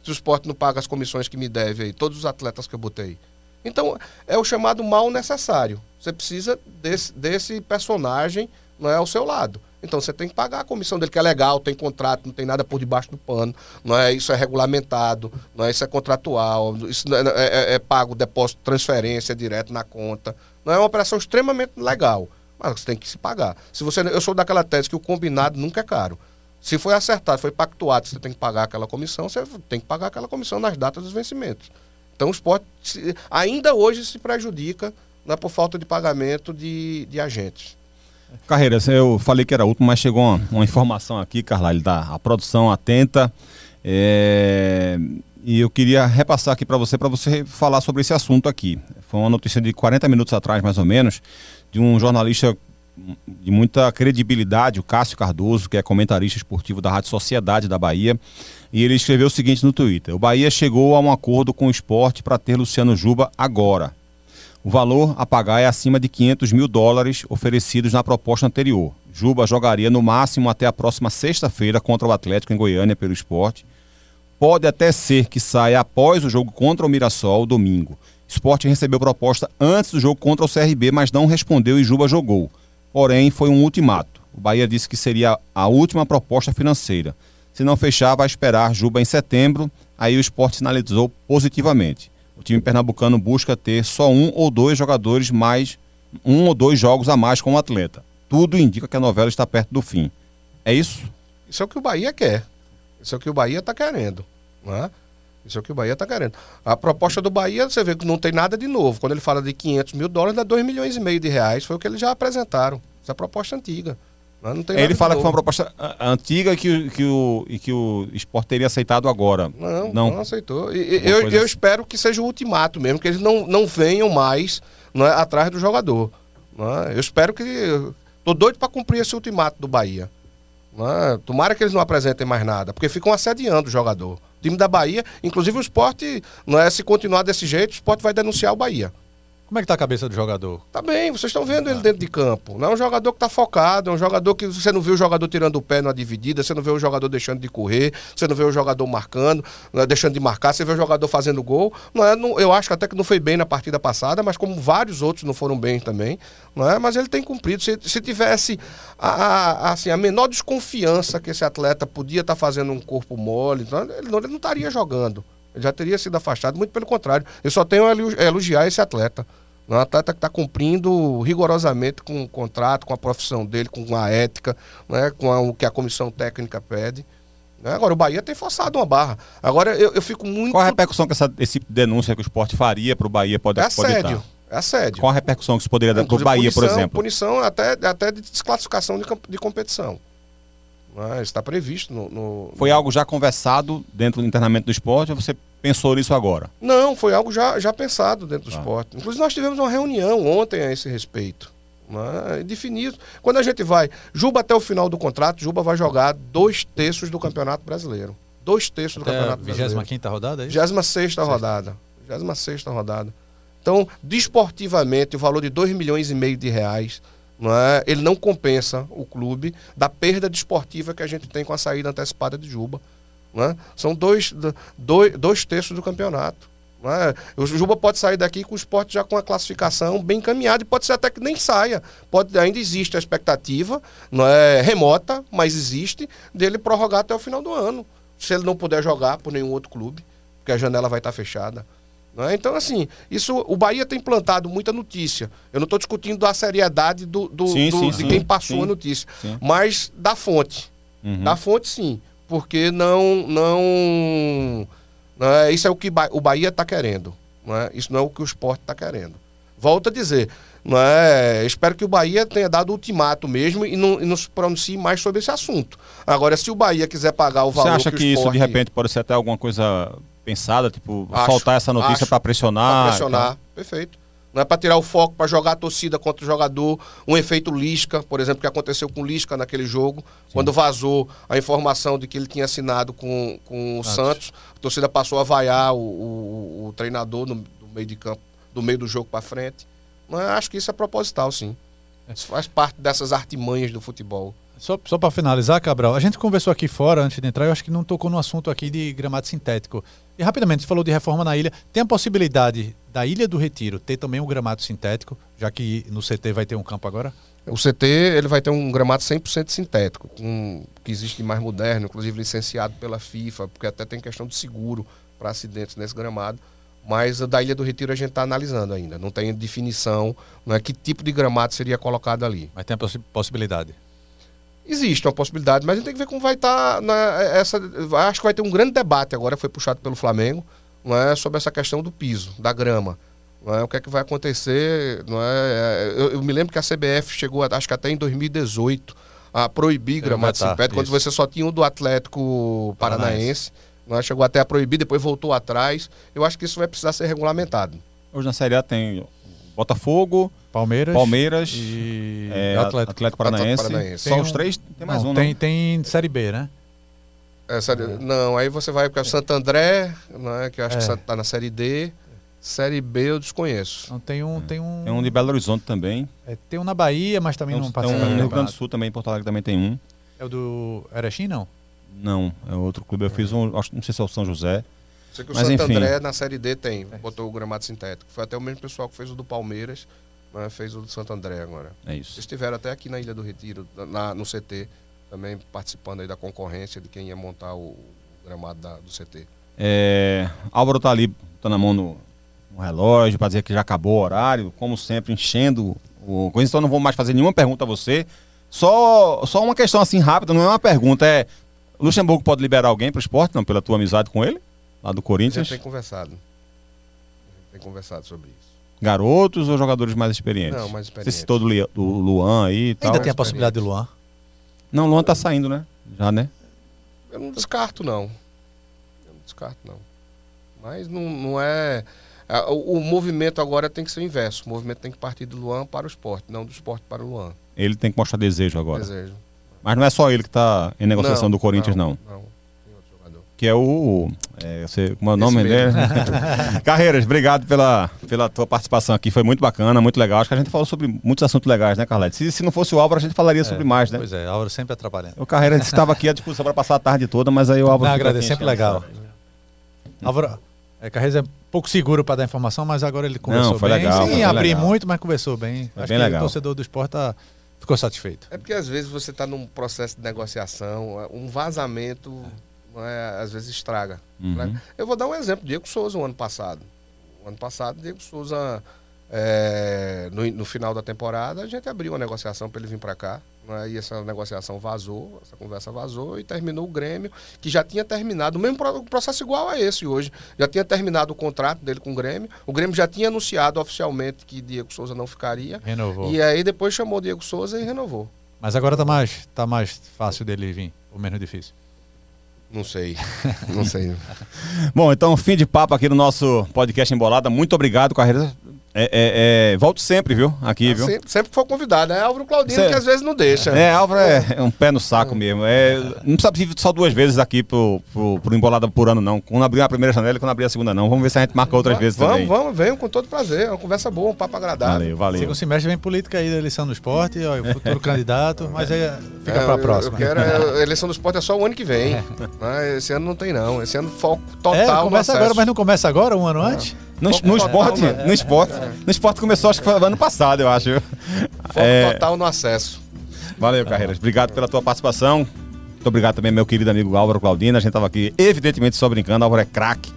Se o esporte não paga as comissões que me deve aí, todos os atletas que eu botei. Então, é o chamado mal necessário. Você precisa desse, desse personagem não é, ao seu lado. Então você tem que pagar a comissão dele, que é legal, tem contrato, não tem nada por debaixo do pano, não é, isso é regulamentado, não é, isso é contratual, isso é, é, é, é pago depósito, transferência direto na conta. Não é uma operação extremamente legal, mas você tem que se pagar. Se você, eu sou daquela tese que o combinado nunca é caro. Se foi acertado, foi pactuado, você tem que pagar aquela comissão, você tem que pagar aquela comissão nas datas dos vencimentos. Então o esporte ainda hoje se prejudica né, por falta de pagamento de, de agentes. Carreira, eu falei que era último, mas chegou uma, uma informação aqui, Carla, da a produção atenta. É, e eu queria repassar aqui para você, para você falar sobre esse assunto aqui. foi uma notícia de 40 minutos atrás, mais ou menos, de um jornalista de muita credibilidade, o Cássio Cardoso, que é comentarista esportivo da Rádio Sociedade da Bahia, e ele escreveu o seguinte no Twitter: O Bahia chegou a um acordo com o esporte para ter Luciano Juba agora. O valor a pagar é acima de 500 mil dólares oferecidos na proposta anterior. Juba jogaria no máximo até a próxima sexta-feira contra o Atlético em Goiânia pelo esporte. Pode até ser que saia após o jogo contra o Mirassol, domingo. Esporte recebeu proposta antes do jogo contra o CRB, mas não respondeu e Juba jogou porém foi um ultimato. O Bahia disse que seria a última proposta financeira. Se não fechar, vai esperar Juba em setembro. Aí o esporte sinalizou positivamente. O time pernambucano busca ter só um ou dois jogadores mais, um ou dois jogos a mais com o atleta. Tudo indica que a novela está perto do fim. É isso? Isso é o que o Bahia quer. Isso é o que o Bahia está querendo. Não é? Isso é o que o Bahia está querendo. A proposta do Bahia, você vê que não tem nada de novo. Quando ele fala de 500 mil dólares, dá 2 milhões e meio de reais. Foi o que eles já apresentaram. Essa é a proposta antiga. Ele fala que foi uma proposta antiga e que, que, o, e que o esporte teria aceitado agora. Não, não, não aceitou. E, eu, eu assim. espero que seja o ultimato mesmo, que eles não, não venham mais não é, atrás do jogador. É? Eu espero que. Tô doido para cumprir esse ultimato do Bahia. Não é? Tomara que eles não apresentem mais nada, porque ficam assediando o jogador time da Bahia. Inclusive o esporte, não é, se continuar desse jeito, o esporte vai denunciar o Bahia. Como é que tá a cabeça do jogador? Tá bem, vocês estão vendo ele dentro de campo. Não é um jogador que tá focado, é um jogador que você não vê o jogador tirando o pé numa dividida, você não vê o jogador deixando de correr, você não vê o jogador marcando, é, deixando de marcar, você vê o jogador fazendo gol. Não é, não, eu acho até que não foi bem na partida passada, mas como vários outros não foram bem também, não é? Mas ele tem cumprido. Se, se tivesse a, a, assim, a menor desconfiança que esse atleta podia estar tá fazendo um corpo mole, então, ele, ele não estaria jogando. Ele já teria sido afastado, muito pelo contrário. Eu só tenho a elogiar esse atleta. Um atleta que está cumprindo rigorosamente com o contrato, com a profissão dele, com a ética, né, com a, o que a comissão técnica pede. Né? Agora, o Bahia tem forçado uma barra. Agora, eu, eu fico muito. Qual a repercussão que essa, esse denúncia que o esporte faria para o Bahia pode, é assédio, pode É assédio. Qual a repercussão que isso poderia dar para o Bahia, punição, por exemplo? Punição até, até de desclassificação de, de competição. Né? Está previsto no, no, Foi algo já conversado dentro do internamento do esporte ou você pensou nisso agora? Não, foi algo já, já pensado dentro do ah. esporte. Inclusive, nós tivemos uma reunião ontem a esse respeito. Né? Definido. Quando a gente vai. Juba até o final do contrato, Juba vai jogar dois terços do Campeonato Brasileiro. Dois terços do Campeonato Brasileiro. 25 rodada? É 26 rodada. 26 rodada. Então, desportivamente, o valor de 2 milhões e meio de reais não é? ele não compensa o clube da perda desportiva que a gente tem com a saída antecipada de Juba. Não é? São dois, dois, dois terços do campeonato. É? O Juba pode sair daqui com o esporte já com a classificação bem encaminhada e pode ser até que nem saia. Pode, ainda existe a expectativa, não é remota, mas existe, dele prorrogar até o final do ano. Se ele não puder jogar por nenhum outro clube, porque a janela vai estar fechada. Né? Então, assim, isso o Bahia tem plantado muita notícia. Eu não estou discutindo a seriedade do, do, sim, do sim, de sim, quem passou a notícia, mas da fonte. Uhum. Da fonte, sim. Porque não. não, não é, isso é o que o Bahia está querendo. Não é? Isso não é o que o esporte está querendo. Volto a dizer. Não é, espero que o Bahia tenha dado ultimato mesmo e não, e não se pronuncie mais sobre esse assunto. Agora, se o Bahia quiser pagar o valor. Você acha que, que esporte... isso de repente pode ser até alguma coisa pensada, tipo, acho, soltar essa notícia para pressionar. Pra pressionar, perfeito. Não é para tirar o foco, para jogar a torcida contra o jogador. Um efeito Lisca, por exemplo, que aconteceu com Lisca naquele jogo, Sim. quando vazou a informação de que ele tinha assinado com, com o Santos. A torcida passou a vaiar o, o, o treinador no, do meio de campo, do meio do jogo para frente. Mas acho que isso é proposital, sim. Isso faz parte dessas artimanhas do futebol. Só, só para finalizar, Cabral, a gente conversou aqui fora antes de entrar, eu acho que não tocou no assunto aqui de gramado sintético. E rapidamente, você falou de reforma na ilha. Tem a possibilidade da Ilha do Retiro ter também um gramado sintético, já que no CT vai ter um campo agora? O CT ele vai ter um gramado 100% sintético, um, que existe mais moderno, inclusive licenciado pela FIFA, porque até tem questão de seguro para acidentes nesse gramado. Mas da Ilha do Retiro a gente está analisando ainda. Não tem definição, não é que tipo de gramado seria colocado ali. Mas tem a poss possibilidade. Existe uma possibilidade, mas a gente tem que ver como vai estar tá essa. Acho que vai ter um grande debate agora, foi puxado pelo Flamengo, não é, sobre essa questão do piso, da grama. Não é, o que é que vai acontecer? Não é, é eu, eu me lembro que a CBF chegou, acho que até em 2018, a proibir gramado sintético, quando você só tinha o do Atlético Paranaense. Paranaense. Não é, chegou até a proibir, depois voltou atrás. Eu acho que isso vai precisar ser regulamentado. Hoje na Série A tem Botafogo, Palmeiras, Palmeiras, e é, Atlético. Atlético, Paranaense. Atlético Paranaense. Só Tem os um- três? Tem mais não, um, tem, não? tem Série B, né? É, série- Não, aí você vai para o Santo André, né, que eu acho É. que está na Série D. Série B eu desconheço. Então tem um, tem um, Tem um de Belo Horizonte também. é, tem um na Bahia, mas também Tem um, não tem participa um no Rio Grande do. Sul também, em Porto Alegre também tem um. É o do Erechim, não? Não, é outro clube. Eu fiz um, acho- não sei se é o São José. Sei que o Mas Santo enfim. André na Série D tem, botou o gramado sintético. Foi até o mesmo pessoal que fez o do Palmeiras, né, fez o do Santo André agora. É Eles isso. estiveram até aqui na Ilha do Retiro, na- no CT, também participando aí da concorrência de quem ia montar o gramado da- do CT. É, Álvaro tá ali, tá na mão no, no relógio para dizer que já acabou o horário, como sempre, enchendo o coisa. Então não vou mais fazer nenhuma pergunta a você. Só, só uma questão assim rápida, não é uma pergunta, é. Luxemburgo pode liberar alguém para o esporte, não, pela tua amizade com ele? Lá do A gente Corinthians? tem conversado. A gente tem conversado sobre isso. Garotos ou jogadores mais experientes? Não, mais Você experiente. citou do, Lia- do Luan aí e tal. Ainda tem a possibilidade de Luan. Não, o Luan tá saindo, né? Já, né? Eu não descarto, não. Eu não descarto, não. Mas não, não é. a- O, o movimento agora tem que ser o inverso. O movimento tem que partir do Luan para o esporte, não do esporte para o Luan. Ele tem que mostrar desejo agora. Desejo. Mas não é só ele que tá em negociação do Corinthians, não. Não, jogador. Que é o. É, você, como é o nome dele? mesmo. Carreiras, obrigado pela, pela tua participação aqui. Foi muito bacana, muito legal. Acho que a gente falou sobre muitos assuntos legais, né, Carlete? Se, se não fosse o Álvaro, a gente falaria sobre mais, né? Pois é, Álvaro sempre atrapalhando. O Carreiras estava aqui à disposição para passar a tarde toda, mas aí o Álvaro. Não, aqui sempre o legal. Álvaro, é, Carreira é pouco seguro para dar informação, mas agora ele conversou foi bem. legal, abrir legal. muito, mas conversou bem. Foi Acho bem que legal. o torcedor do esporte tá- ficou satisfeito. É porque às vezes você está num processo de negociação, um vazamento não é, às vezes estraga. Uhum. né? Eu vou dar um exemplo, Diego Souza, o ano passado. O ano passado, Diego Souza, é, no, no final da temporada, a gente abriu uma negociação para ele vir para cá. né? E essa negociação vazou, essa conversa vazou e terminou o Grêmio, que já tinha terminado, o mesmo pro- processo igual a esse hoje. Já tinha terminado o contrato dele com o Grêmio. O Grêmio já tinha anunciado oficialmente que Diego Souza não ficaria. Renovou. E aí depois chamou Diego Souza e renovou. Mas agora tá mais, tá mais fácil dele vir, ou menos difícil. Não sei. Não sei. Bom, então, fim de papo aqui no nosso podcast Embolada. Muito obrigado, Carreiras. É, é, é, volte sempre, viu? Aqui, viu? Sempre, sempre que for convidado. É Álvaro Claudino Cê- que às vezes não deixa. É, Álvaro é, é um pé no saco mesmo. É, não precisa vir só duas vezes aqui pro, pro, pro Embolada por ano, não. Quando abrir a primeira janela e quando abrir a segunda, não. Vamos ver se a gente marca outras vezes vamos, também. vamos, venham com todo prazer. É uma conversa boa, um papo agradável. Valeu, valeu. Segundo semestre vem política aí da eleição do esporte, ó, o futuro candidato, mas aí fica É, para a eu- próxima. Eu quero, é, a eleição do esporte é só o ano que vem. Né? Esse ano não tem, não. Esse ano foco total É, no começa agora, mas não começa agora, um ano antes? No, no esporte, no esporte. No esporte começou, acho que foi ano passado, eu acho. Foco É, total no acesso. Valeu, Carreiras. Obrigado pela tua participação. Muito obrigado também, meu querido amigo Álvaro Claudino. A gente tava aqui, evidentemente, só brincando. Álvaro é craque.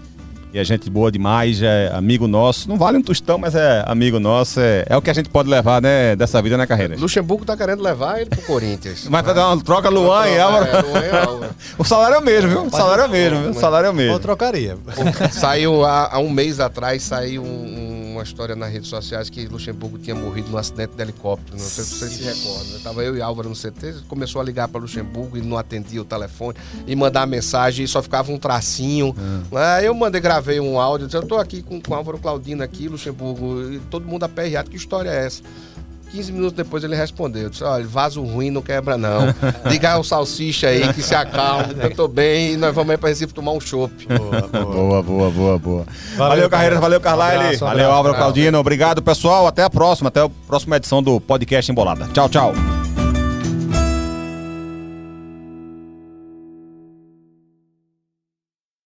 E a gente boa demais, é amigo nosso. Não vale um tostão, mas é amigo nosso. É, é o que a gente pode levar, né, dessa vida, né, Carreiras? Luxemburgo tá querendo levar ele pro Corinthians. Mas pra dar uma troca Luan e Álvaro. É, Luan e Álvaro. O salário é o mesmo, viu? O salário é o mesmo, viu? O salário é o mesmo. trocaria? Saiu há, há um mês atrás, saiu um- uma história nas redes sociais que Luxemburgo tinha morrido num acidente de helicóptero. Não sei se você se recorda. Tava eu e Álvaro no CT, começou a ligar para Luxemburgo e não atendia o telefone e mandar mensagem e só ficava um tracinho. Aí eu mandei, gravei um áudio, disse, eu tô aqui com, com Álvaro Claudino aqui, Luxemburgo, e todo mundo aperreado, que história é essa? 15 minutos depois ele respondeu, eu disse, olha, vaso ruim não quebra não. Diga ao salsicha aí que se acalma, eu tô bem e nós vamos aí pra Recife tomar um chopp. Boa, boa. Boa, boa, boa, boa. Valeu, Valeu, Carreiras, valeu, Carlyle. Abraço, valeu, abraço, Álvaro. Claudino. Obrigado, pessoal. Até a próxima, até a próxima edição do Podcast Embolada. Tchau, tchau.